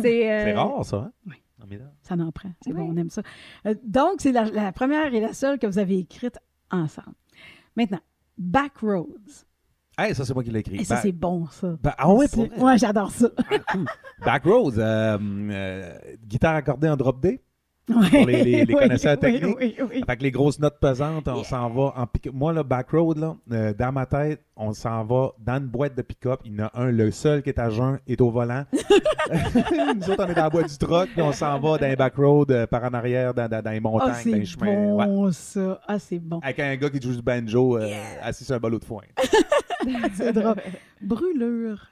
C'est euh, rare, ça, hein? Oui. En mineur. Ça n'en prend. C'est bon, on aime ça. Euh, donc, c'est la, première et la seule que vous avez écrite ensemble. Maintenant, Backroads. Hey, ça, c'est moi qui l'ai écrit. Et ça, c'est bon, ça. ah ouais, pour Ouais, j'adore ça. Ah, Backroads, euh, euh, guitare accordée en drop D? pour les, les, connaisseurs techniques. Avec les grosses notes pesantes, on s'en va en pick Moi, le backroad, là, euh, dans ma tête, on s'en va dans une boîte de pick-up. Il y en a un, le seul qui est à jeun, est au volant. Nous autres, on est dans la boîte du truck, puis on s'en va dans les backroads euh, par en arrière, dans, dans, les montagnes, ah, dans les chemins. Bon, ça. Ah, c'est bon. Avec un gars qui joue du banjo euh, assis sur un ballot de foin. c'est drôle. Brûlure.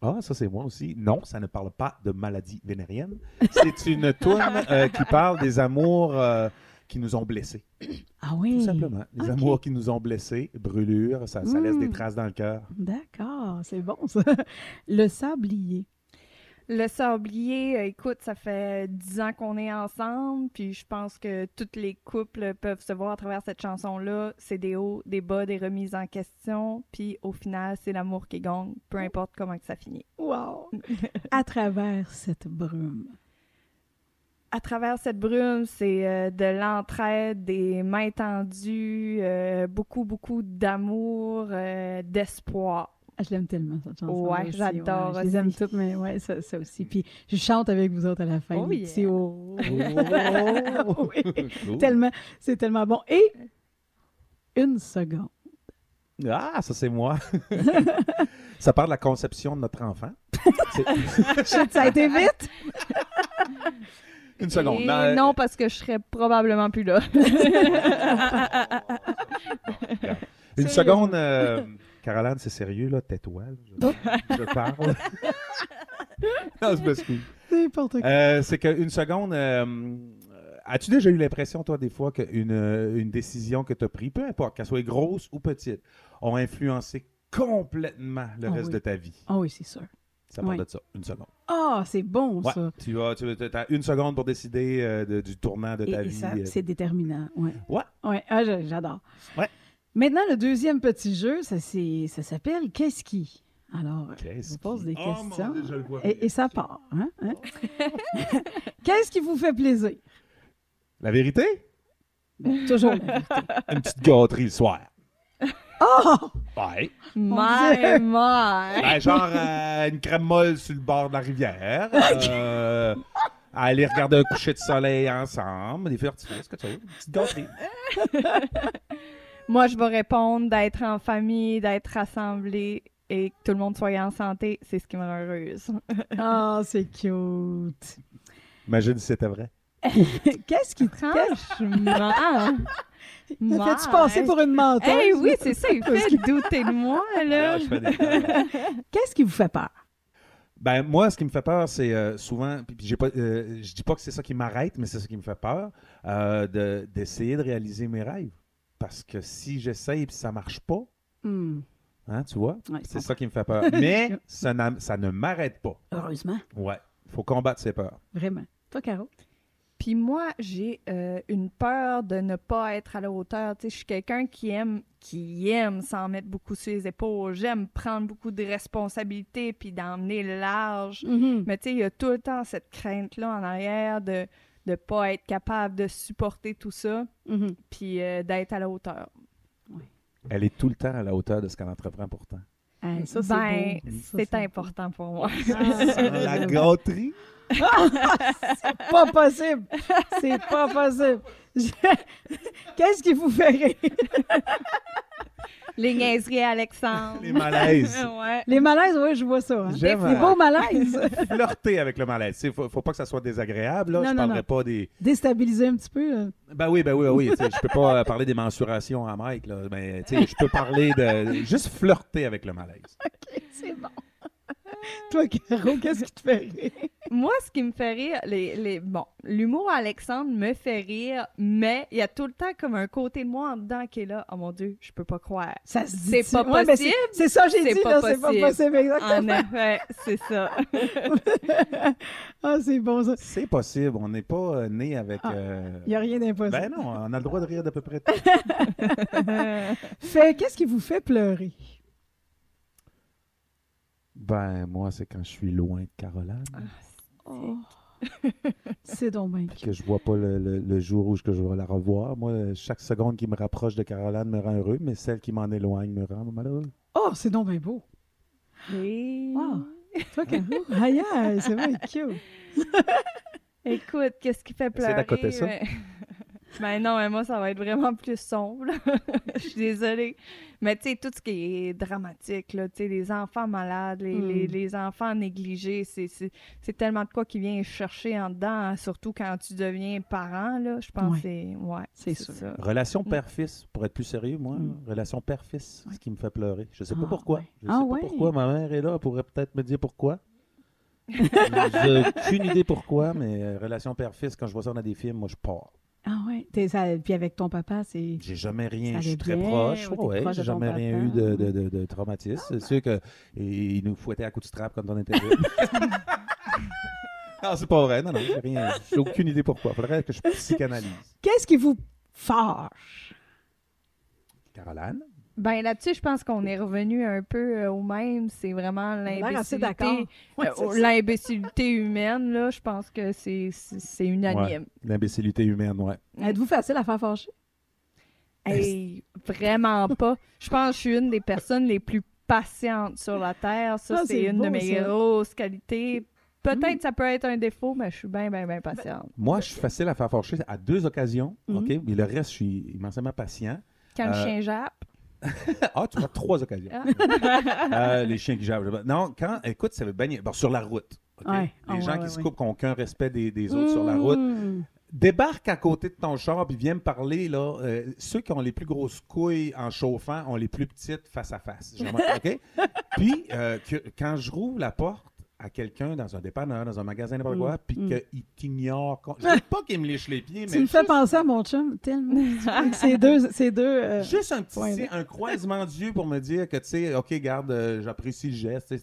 Ah, ça c'est moi aussi. Non, ça ne parle pas de maladie vénérienne. C'est une toune euh, qui parle des amours euh, qui nous ont blessés. Ah oui. Tout simplement. Les amours qui nous ont blessés, brûlures, ça, laisse des hmm. traces dans le cœur. D'accord. C'est bon, ça. Le sablier. Le sablier, euh, écoute, ça fait dix ans qu'on est ensemble, puis je pense que tous les couples peuvent se voir à travers cette chanson-là. C'est des hauts, des bas, des remises en question, puis au final, c'est l'amour qui gagne, peu importe comment que ça finit. Wow! à travers cette brume. À travers cette brume, c'est euh, de l'entraide, des mains tendues, euh, beaucoup, beaucoup d'amour, d'espoir. Ah, je l'aime tellement, cette chanson. Ouais, j'adore. Je les aime toutes, mais ouais, ça, ça, aussi. Puis je chante avec vous autres à la fin. Oh, yeah. oh, oh, oui. Tellement, c'est tellement bon. Et une seconde. Ah, ça c'est moi. ça parle de la conception de notre enfant. ça a été vite. Une seconde. Et non, parce que je serais probablement plus là. Une seconde. Euh, Caroline, c'est sérieux, là, tais-toi. Je, je, parle. non, je m'excuse. C'est n'importe quoi. Euh, c'est qu'une seconde. Euh, as-tu déjà eu l'impression, toi, des fois, qu'une une décision que tu as prise, peu importe, qu'elle soit grosse ou petite, ont influencé complètement le oh, reste oui. de ta vie? Ah oh, oui, c'est sûr. Ça parle oui. de ça, une seconde. Ah, oh, c'est bon, ouais. ça. Tu as, tu as, une seconde pour décider euh, de, du tournant de ta et, vie. Et c'est déterminant, ouais. Ouais. Ouais, ah, j'adore. Ouais. Maintenant, le deuxième petit jeu, ça, ça s'appelle Qu'est-ce qui? Alors, je vous pose des oh, questions Dieu, et, et, ça part. Hein? hein? Qu'est-ce qui vous fait plaisir? La vérité? Ben, toujours la vérité. Une petite gâterie le soir. Oh! Ouais. My, my. Ben, genre euh, une crème molle sur le bord de la rivière. Euh, aller regarder un coucher de soleil ensemble. Des feux d'artifice, quelque chose. Une petite gâterie. Moi, je vais répondre d'être en famille, d'être rassemblés et que tout le monde soit en santé. C'est ce qui me rend heureuse. Ah, oh, c'est cute. Imagine si c'était vrai. Qu'est-ce qui te. Me fais-tu passer pour une menteuse? Eh hey, oui, c'est ça. Il fait douter de moi, là. Qu'est-ce qui vous fait peur? Ben moi, ce qui me fait peur, c'est euh, souvent, puis j'ai pas, euh, je dis pas que c'est ça qui m'arrête, mais c'est ça qui me fait peur, euh, de, d'essayer de réaliser mes rêves. Parce que si j'essaye et ça marche pas, mm. hein, tu vois, ouais, c'est ça qui me fait peur. Mais ça, ça ne m'arrête pas. Heureusement. Ouais, il faut combattre ses peurs. Vraiment. Toi, Caro? Puis moi, j'ai euh, une peur de ne pas être à la hauteur. Tu sais, je suis quelqu'un qui aime, qui aime s'en mettre beaucoup sur les épaules. J'aime prendre beaucoup de responsabilités puis d'emmener large. Mm -hmm. Mais tu sais, il y a tout le temps cette crainte-là en arrière de ne pas être capable de supporter tout ça mm -hmm. puis euh, d'être à la hauteur. Oui. Elle est tout le temps à la hauteur de ce qu'elle entreprend pourtant. Ah, ça, ben, c'est important pour moi. Ah, la gâterie? c'est pas possible. C'est pas possible. Je... Qu'est-ce qui vous fait rire? Les niaiseries, Alexandre. Les malaises. ouais. Les malaises, oui, je vois ça. Hein. J'aime. Les beaux malaises. Flirter avec le malaise. Il faut, faut pas que ça soit désagréable. Là. Non, je non, parlerai non. pas des. Déstabiliser un petit peu. Là. Ben oui, ben oui, oui. je peux pas parler des mensurations à Mike. Là. Mais je peux parler de. Juste flirter avec le malaise. OK, c'est bon. Toi, Caro, qu'est-ce qui te fait rire? Moi, ce qui me fait rire, les, les... bon, l'humour Alexandre me fait rire, mais il y a tout le temps comme un côté de moi en dedans qui est là. Oh mon Dieu, je peux pas croire. Ça c'est pas ouais, possible. C'est ça, j'ai dit, pas là, c'est pas possible, exactement. En effet, c'est ça. ah, c'est bon, ça. C'est possible. On n'est pas euh, né avec. Il ah, euh... n'y a rien d'impossible. Ben non, on a le droit de rire d'à peu près tout. fait, qu'est-ce qui vous fait pleurer? Ben, moi, c'est quand je suis loin de Caroline. Ah, oh. c'est donc bien Que je vois pas le, le, le, jour où je, que je vais la revoir. Moi, chaque seconde qui me rapproche de Caroline me rend heureux, mais celle qui m'en éloigne me rend malheureux. Oh, c'est donc bien beau. Oui. Wow. Toi, Caro? Aïe, aïe, c'est vrai, cute. Écoute, qu'est-ce qui fait pleurer? C'est d'à côté ça. Mais... Ben non, mais moi, ça va être vraiment plus sombre. Je suis désolée. Mais tu sais, tout ce qui est dramatique, là, tu sais, les enfants malades, les, Mm. les, les enfants négligés, c'est, c'est, c'est tellement de quoi qui vient chercher en dedans, hein, surtout quand tu deviens parent, là. Je pense Ouais. que c'est... Ouais, C'est c'est sûr. ça. Relation père-fils, pour être plus sérieux, moi, Mm. relation père-fils, Ouais. ce qui me fait pleurer. Je sais pas Ah, pourquoi. ouais. Je Ah, sais pas ouais. pourquoi. Ma mère est là, elle pourrait peut-être me dire pourquoi. J'ai aucune idée pourquoi, mais euh, relation père-fils, quand je vois ça dans des films, moi, je pars. Ah ouais. puis avec ton papa, c'est. J'ai jamais rien. Je suis très proche. Ouais, j'ai jamais rien eu de, de, de, traumatisme. C'est sûr qu'il nous fouettait à coups de strap quand on était Ah, c'est pas vrai. Non, non, j'ai rien. J'ai aucune idée pourquoi. Faudrait que je psychanalyse. Qu'est-ce qui vous fâche? Caroline? Ben là-dessus, je pense qu'on est revenu un peu euh, au même. C'est vraiment l'imbécilité. Euh, l'imbécilité humaine, là, je pense que c'est unanime. L'imbécilité humaine, ouais. Êtes-vous facile à faire fâcher? vraiment pas. Je pense que je suis une des personnes les plus patientes sur la Terre. Ça, ah, c'est une de mes grosses qualités. Peut-être que ça peut être un défaut, mais je suis bien, bien, bien patiente. Moi, je suis facile à faire fâcher à deux occasions, mhm. OK? Mais le reste, je suis immensément patient. Quand le euh, chien jappe. ah, tu vois trois occasions. Ah. Euh, les chiens qui jappent. Non, quand, écoute, ça veut bien. Bon, sur la route. les ah, gens qui se coupent, qui n'ont aucun respect des, autres sur la route. Mmh. Débarque à côté de ton char et viens me parler. Là, euh, ceux qui ont les plus grosses couilles en chauffant ont les plus petites face à face. OK? Puis, quand je rouvre la porte, à quelqu'un dans un dépanneur, dans un magasin, n'importe mm, quoi, puis mm. qu'il t'ignore. Je veux pas qu'il me liche les pieds, mais. Tu me fais penser à mon chum, tellement. c'est deux. C'est deux euh, Juste un petit un croisement d'yeux pour me dire que, tu sais, OK, garde, euh, j'apprécie le geste.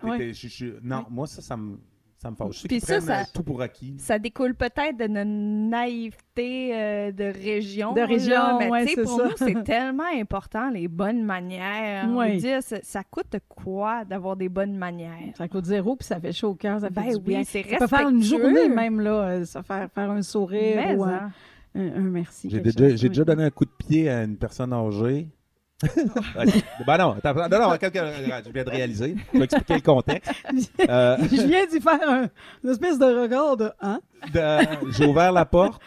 non, moi, ça, ça me ça me fâche. Puis ça, ça, tout pour acquis. Ça découle peut-être de notre naïveté euh, de région. De région, mais sais, pour nous, c'est tellement important, les bonnes manières. Ouais. Dire, ça, ça, coûte quoi d'avoir des bonnes manières? Ça coûte zéro, puis ça fait chaud au cœur, ça fait ben du bien. Oui, c'est peut faire une journée même, là, ça faire, faire un sourire ou un, un, merci. J'ai déjà, déjà donné un coup de pied à une personne âgée ben non, non, non, je viens de réaliser. Je vais expliquer le contexte. Euh, je viens d'y faire un, une espèce de regard de hein? J'ai ouvert la porte,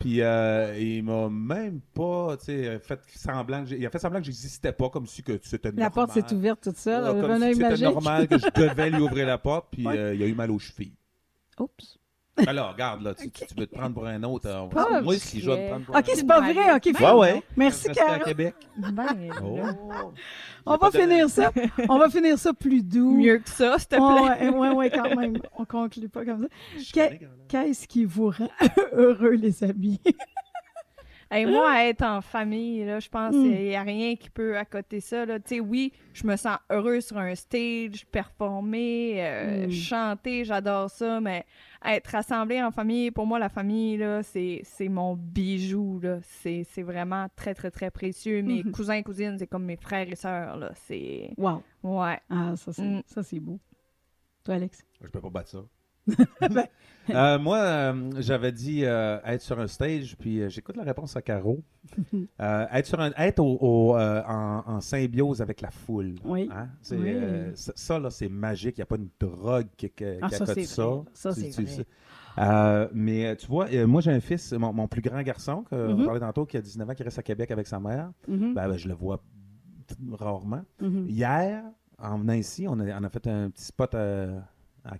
puis euh, il m'a même pas fait semblant que il a fait semblant que j'existais pas, comme si que c'était normal. La porte s'est ouverte toute seule. Euh, comme si c'était normal que je devais lui ouvrir la porte, puis euh, il a eu mal aux chevilles. Oups. Alors, regarde, là, tu, veux te prendre pour un autre. moi aussi, je vais te prendre pour un autre. OK, c'est pas vrai. OK, ouais, ouais. Merci, Carole. Québec. Ben, oh. On va finir ça. On va finir ça plus doux. Mieux que ça, s'il te plaît. Oui, ouais, ouais, quand même. On conclut pas comme ça. Qu'est-ce qui vous rend heureux, les amis? Et moi, être en famille, là, je pense qu'il n'y a rien qui peut accoter ça. Là. Oui, je me sens heureuse sur un stage, performer, euh, mm. chanter, j'adore ça, mais être rassemblé en famille, pour moi, la famille, là, c'est, mon bijou. Là. C'est, vraiment très, très, très précieux. Mes mm-hmm. cousins et cousines, c'est comme mes frères et sœurs. Là. C'est... Wow. Ouais. Ah, ça, c'est, mm. ça, c'est beau. Toi, Alex? Je peux pas battre ça. Ben, euh, moi, euh, j'avais dit euh, être sur un stage, puis j'écoute la réponse à Caro. être sur un, être au, en, symbiose avec la foule. Oui. Hein? ça, là, c'est magique. Il n'y a pas une drogue qui, qui, ah, ça. Ça, c'est mais tu vois, moi, j'ai un fils, mon, plus grand garçon, que mm parlait tantôt, qui a 19 ans, qui reste à Québec avec sa mère. Mm-hmm. Ben, ben, je le vois rarement. Mm-hmm. Hier, en venant ici, on a, on a fait un petit spot à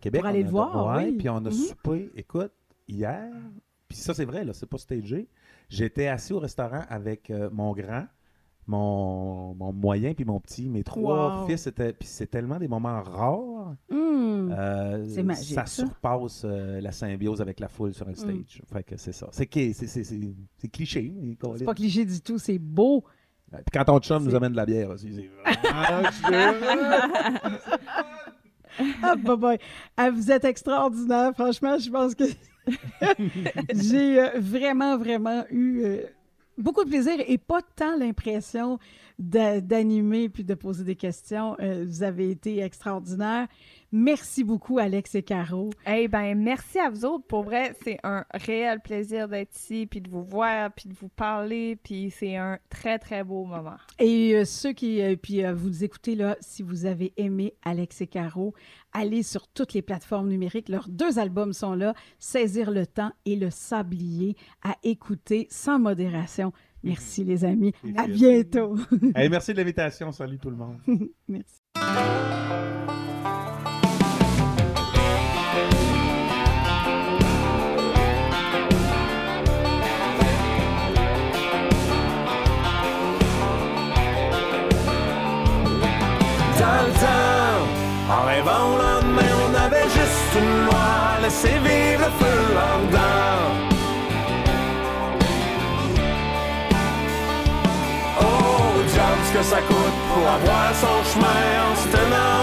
Québec. Pour aller le voir, oui. Puis on a mhm. soupé, écoute, hier, puis ça c'est vrai, là, c'est pas stagé. J'étais assis au restaurant avec euh, mon grand, mon, mon, moyen puis mon petit, mes trois fils. Puis c'est tellement des moments rares. Hmm. Euh, c'est magique. Ça, surpasse euh, la symbiose avec la foule sur un hmm. stage. Fait que c'est ça. C'est cliché. C'est pas cliché du tout, c'est beau. Puis quand ton chum nous amène de la bière aussi, c'est ah, bye ah, vous êtes extraordinaire. Franchement, je pense que j'ai euh, vraiment, vraiment eu euh, beaucoup de plaisir et pas tant l'impression d'animer puis de poser des questions. Euh, vous avez été extraordinaire. Merci beaucoup, Alex et Caro. Eh bien, merci à vous autres. Pour vrai, c'est un réel plaisir d'être ici, puis de vous voir, puis de vous parler, puis c'est un très, très beau moment. Et euh, ceux qui, euh, puis vous écoutez là, si vous avez aimé Alex et Caro, allez sur toutes les plateformes numériques. Leurs deux albums sont là, Saisir le temps et Le Sablier, à écouter sans modération. Merci les amis. À bientôt. merci de l'invitation. Salut tout le monde. merci. beautiful I'm. Oh, jump ce que ça coûte pour avoir son chemin en se tenant.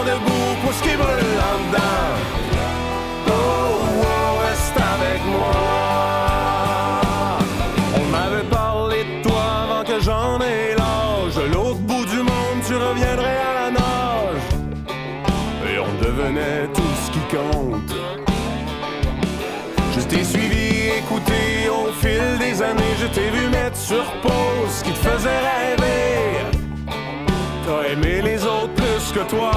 Faisait rêver. T'as aimé les autres plus que toi.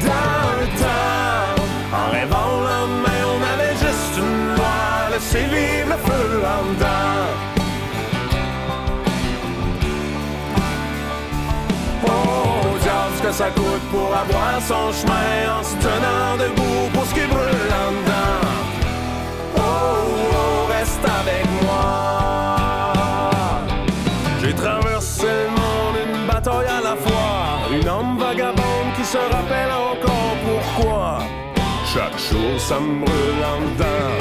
Dans le temps, en rêvant le lendemain, on avait juste une loi. Laisser vivre le feu en dedans. Oh, diable, ce que ça coûte pour avoir son chemin en se tenant debout pour ce qui brûle en dedans. Oh, oh, reste avec ça me dedans.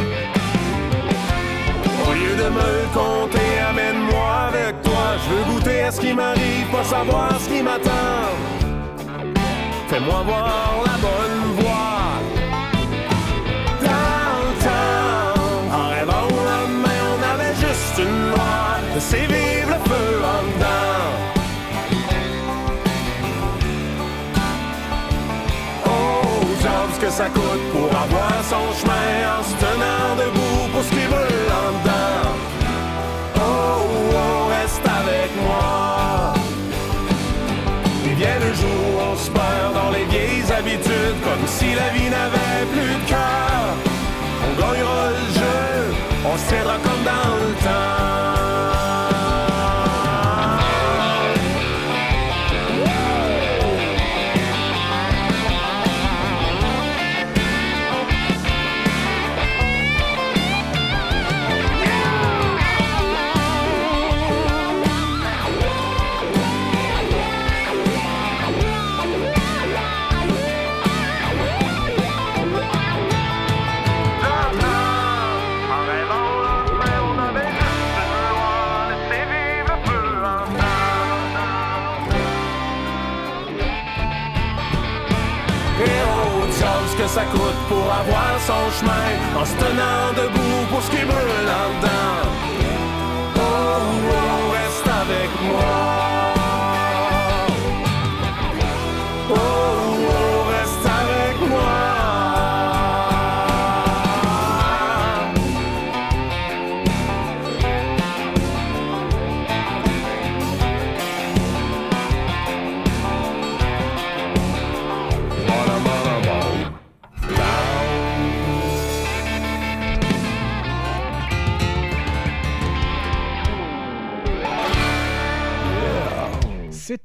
Au lieu de me compter, amène-moi avec toi. Je veux goûter à ce qui m'arrive, pas savoir ce qui m'attend. Fais-moi voir la bonne voie. Dans le temps, en rêvant au lendemain, on avait juste une loi. Ça coûte pour avoir son chemin en se tenant debout pour ce qui brûle en dedans. Oh, oh, reste avec moi. Il vient le jour où on se perd dans les vieilles habitudes, comme si la vie n'avait plus de cœur. On gagnera le jeu, on se tiendra comme dans le son chemin en se tenant debout pour ce qui brûle en dedans. Oh, oh, reste avec moi.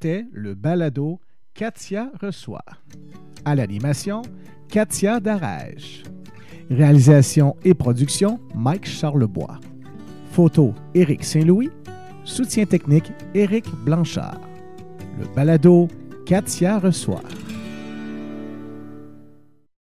Le balado Katia reçoit. À l'animation, Katia Darèche. Réalisation et production, Mike Charlebois. Photo, Éric Saint-Louis. Soutien technique, Éric Blanchard. Le balado Katia reçoit.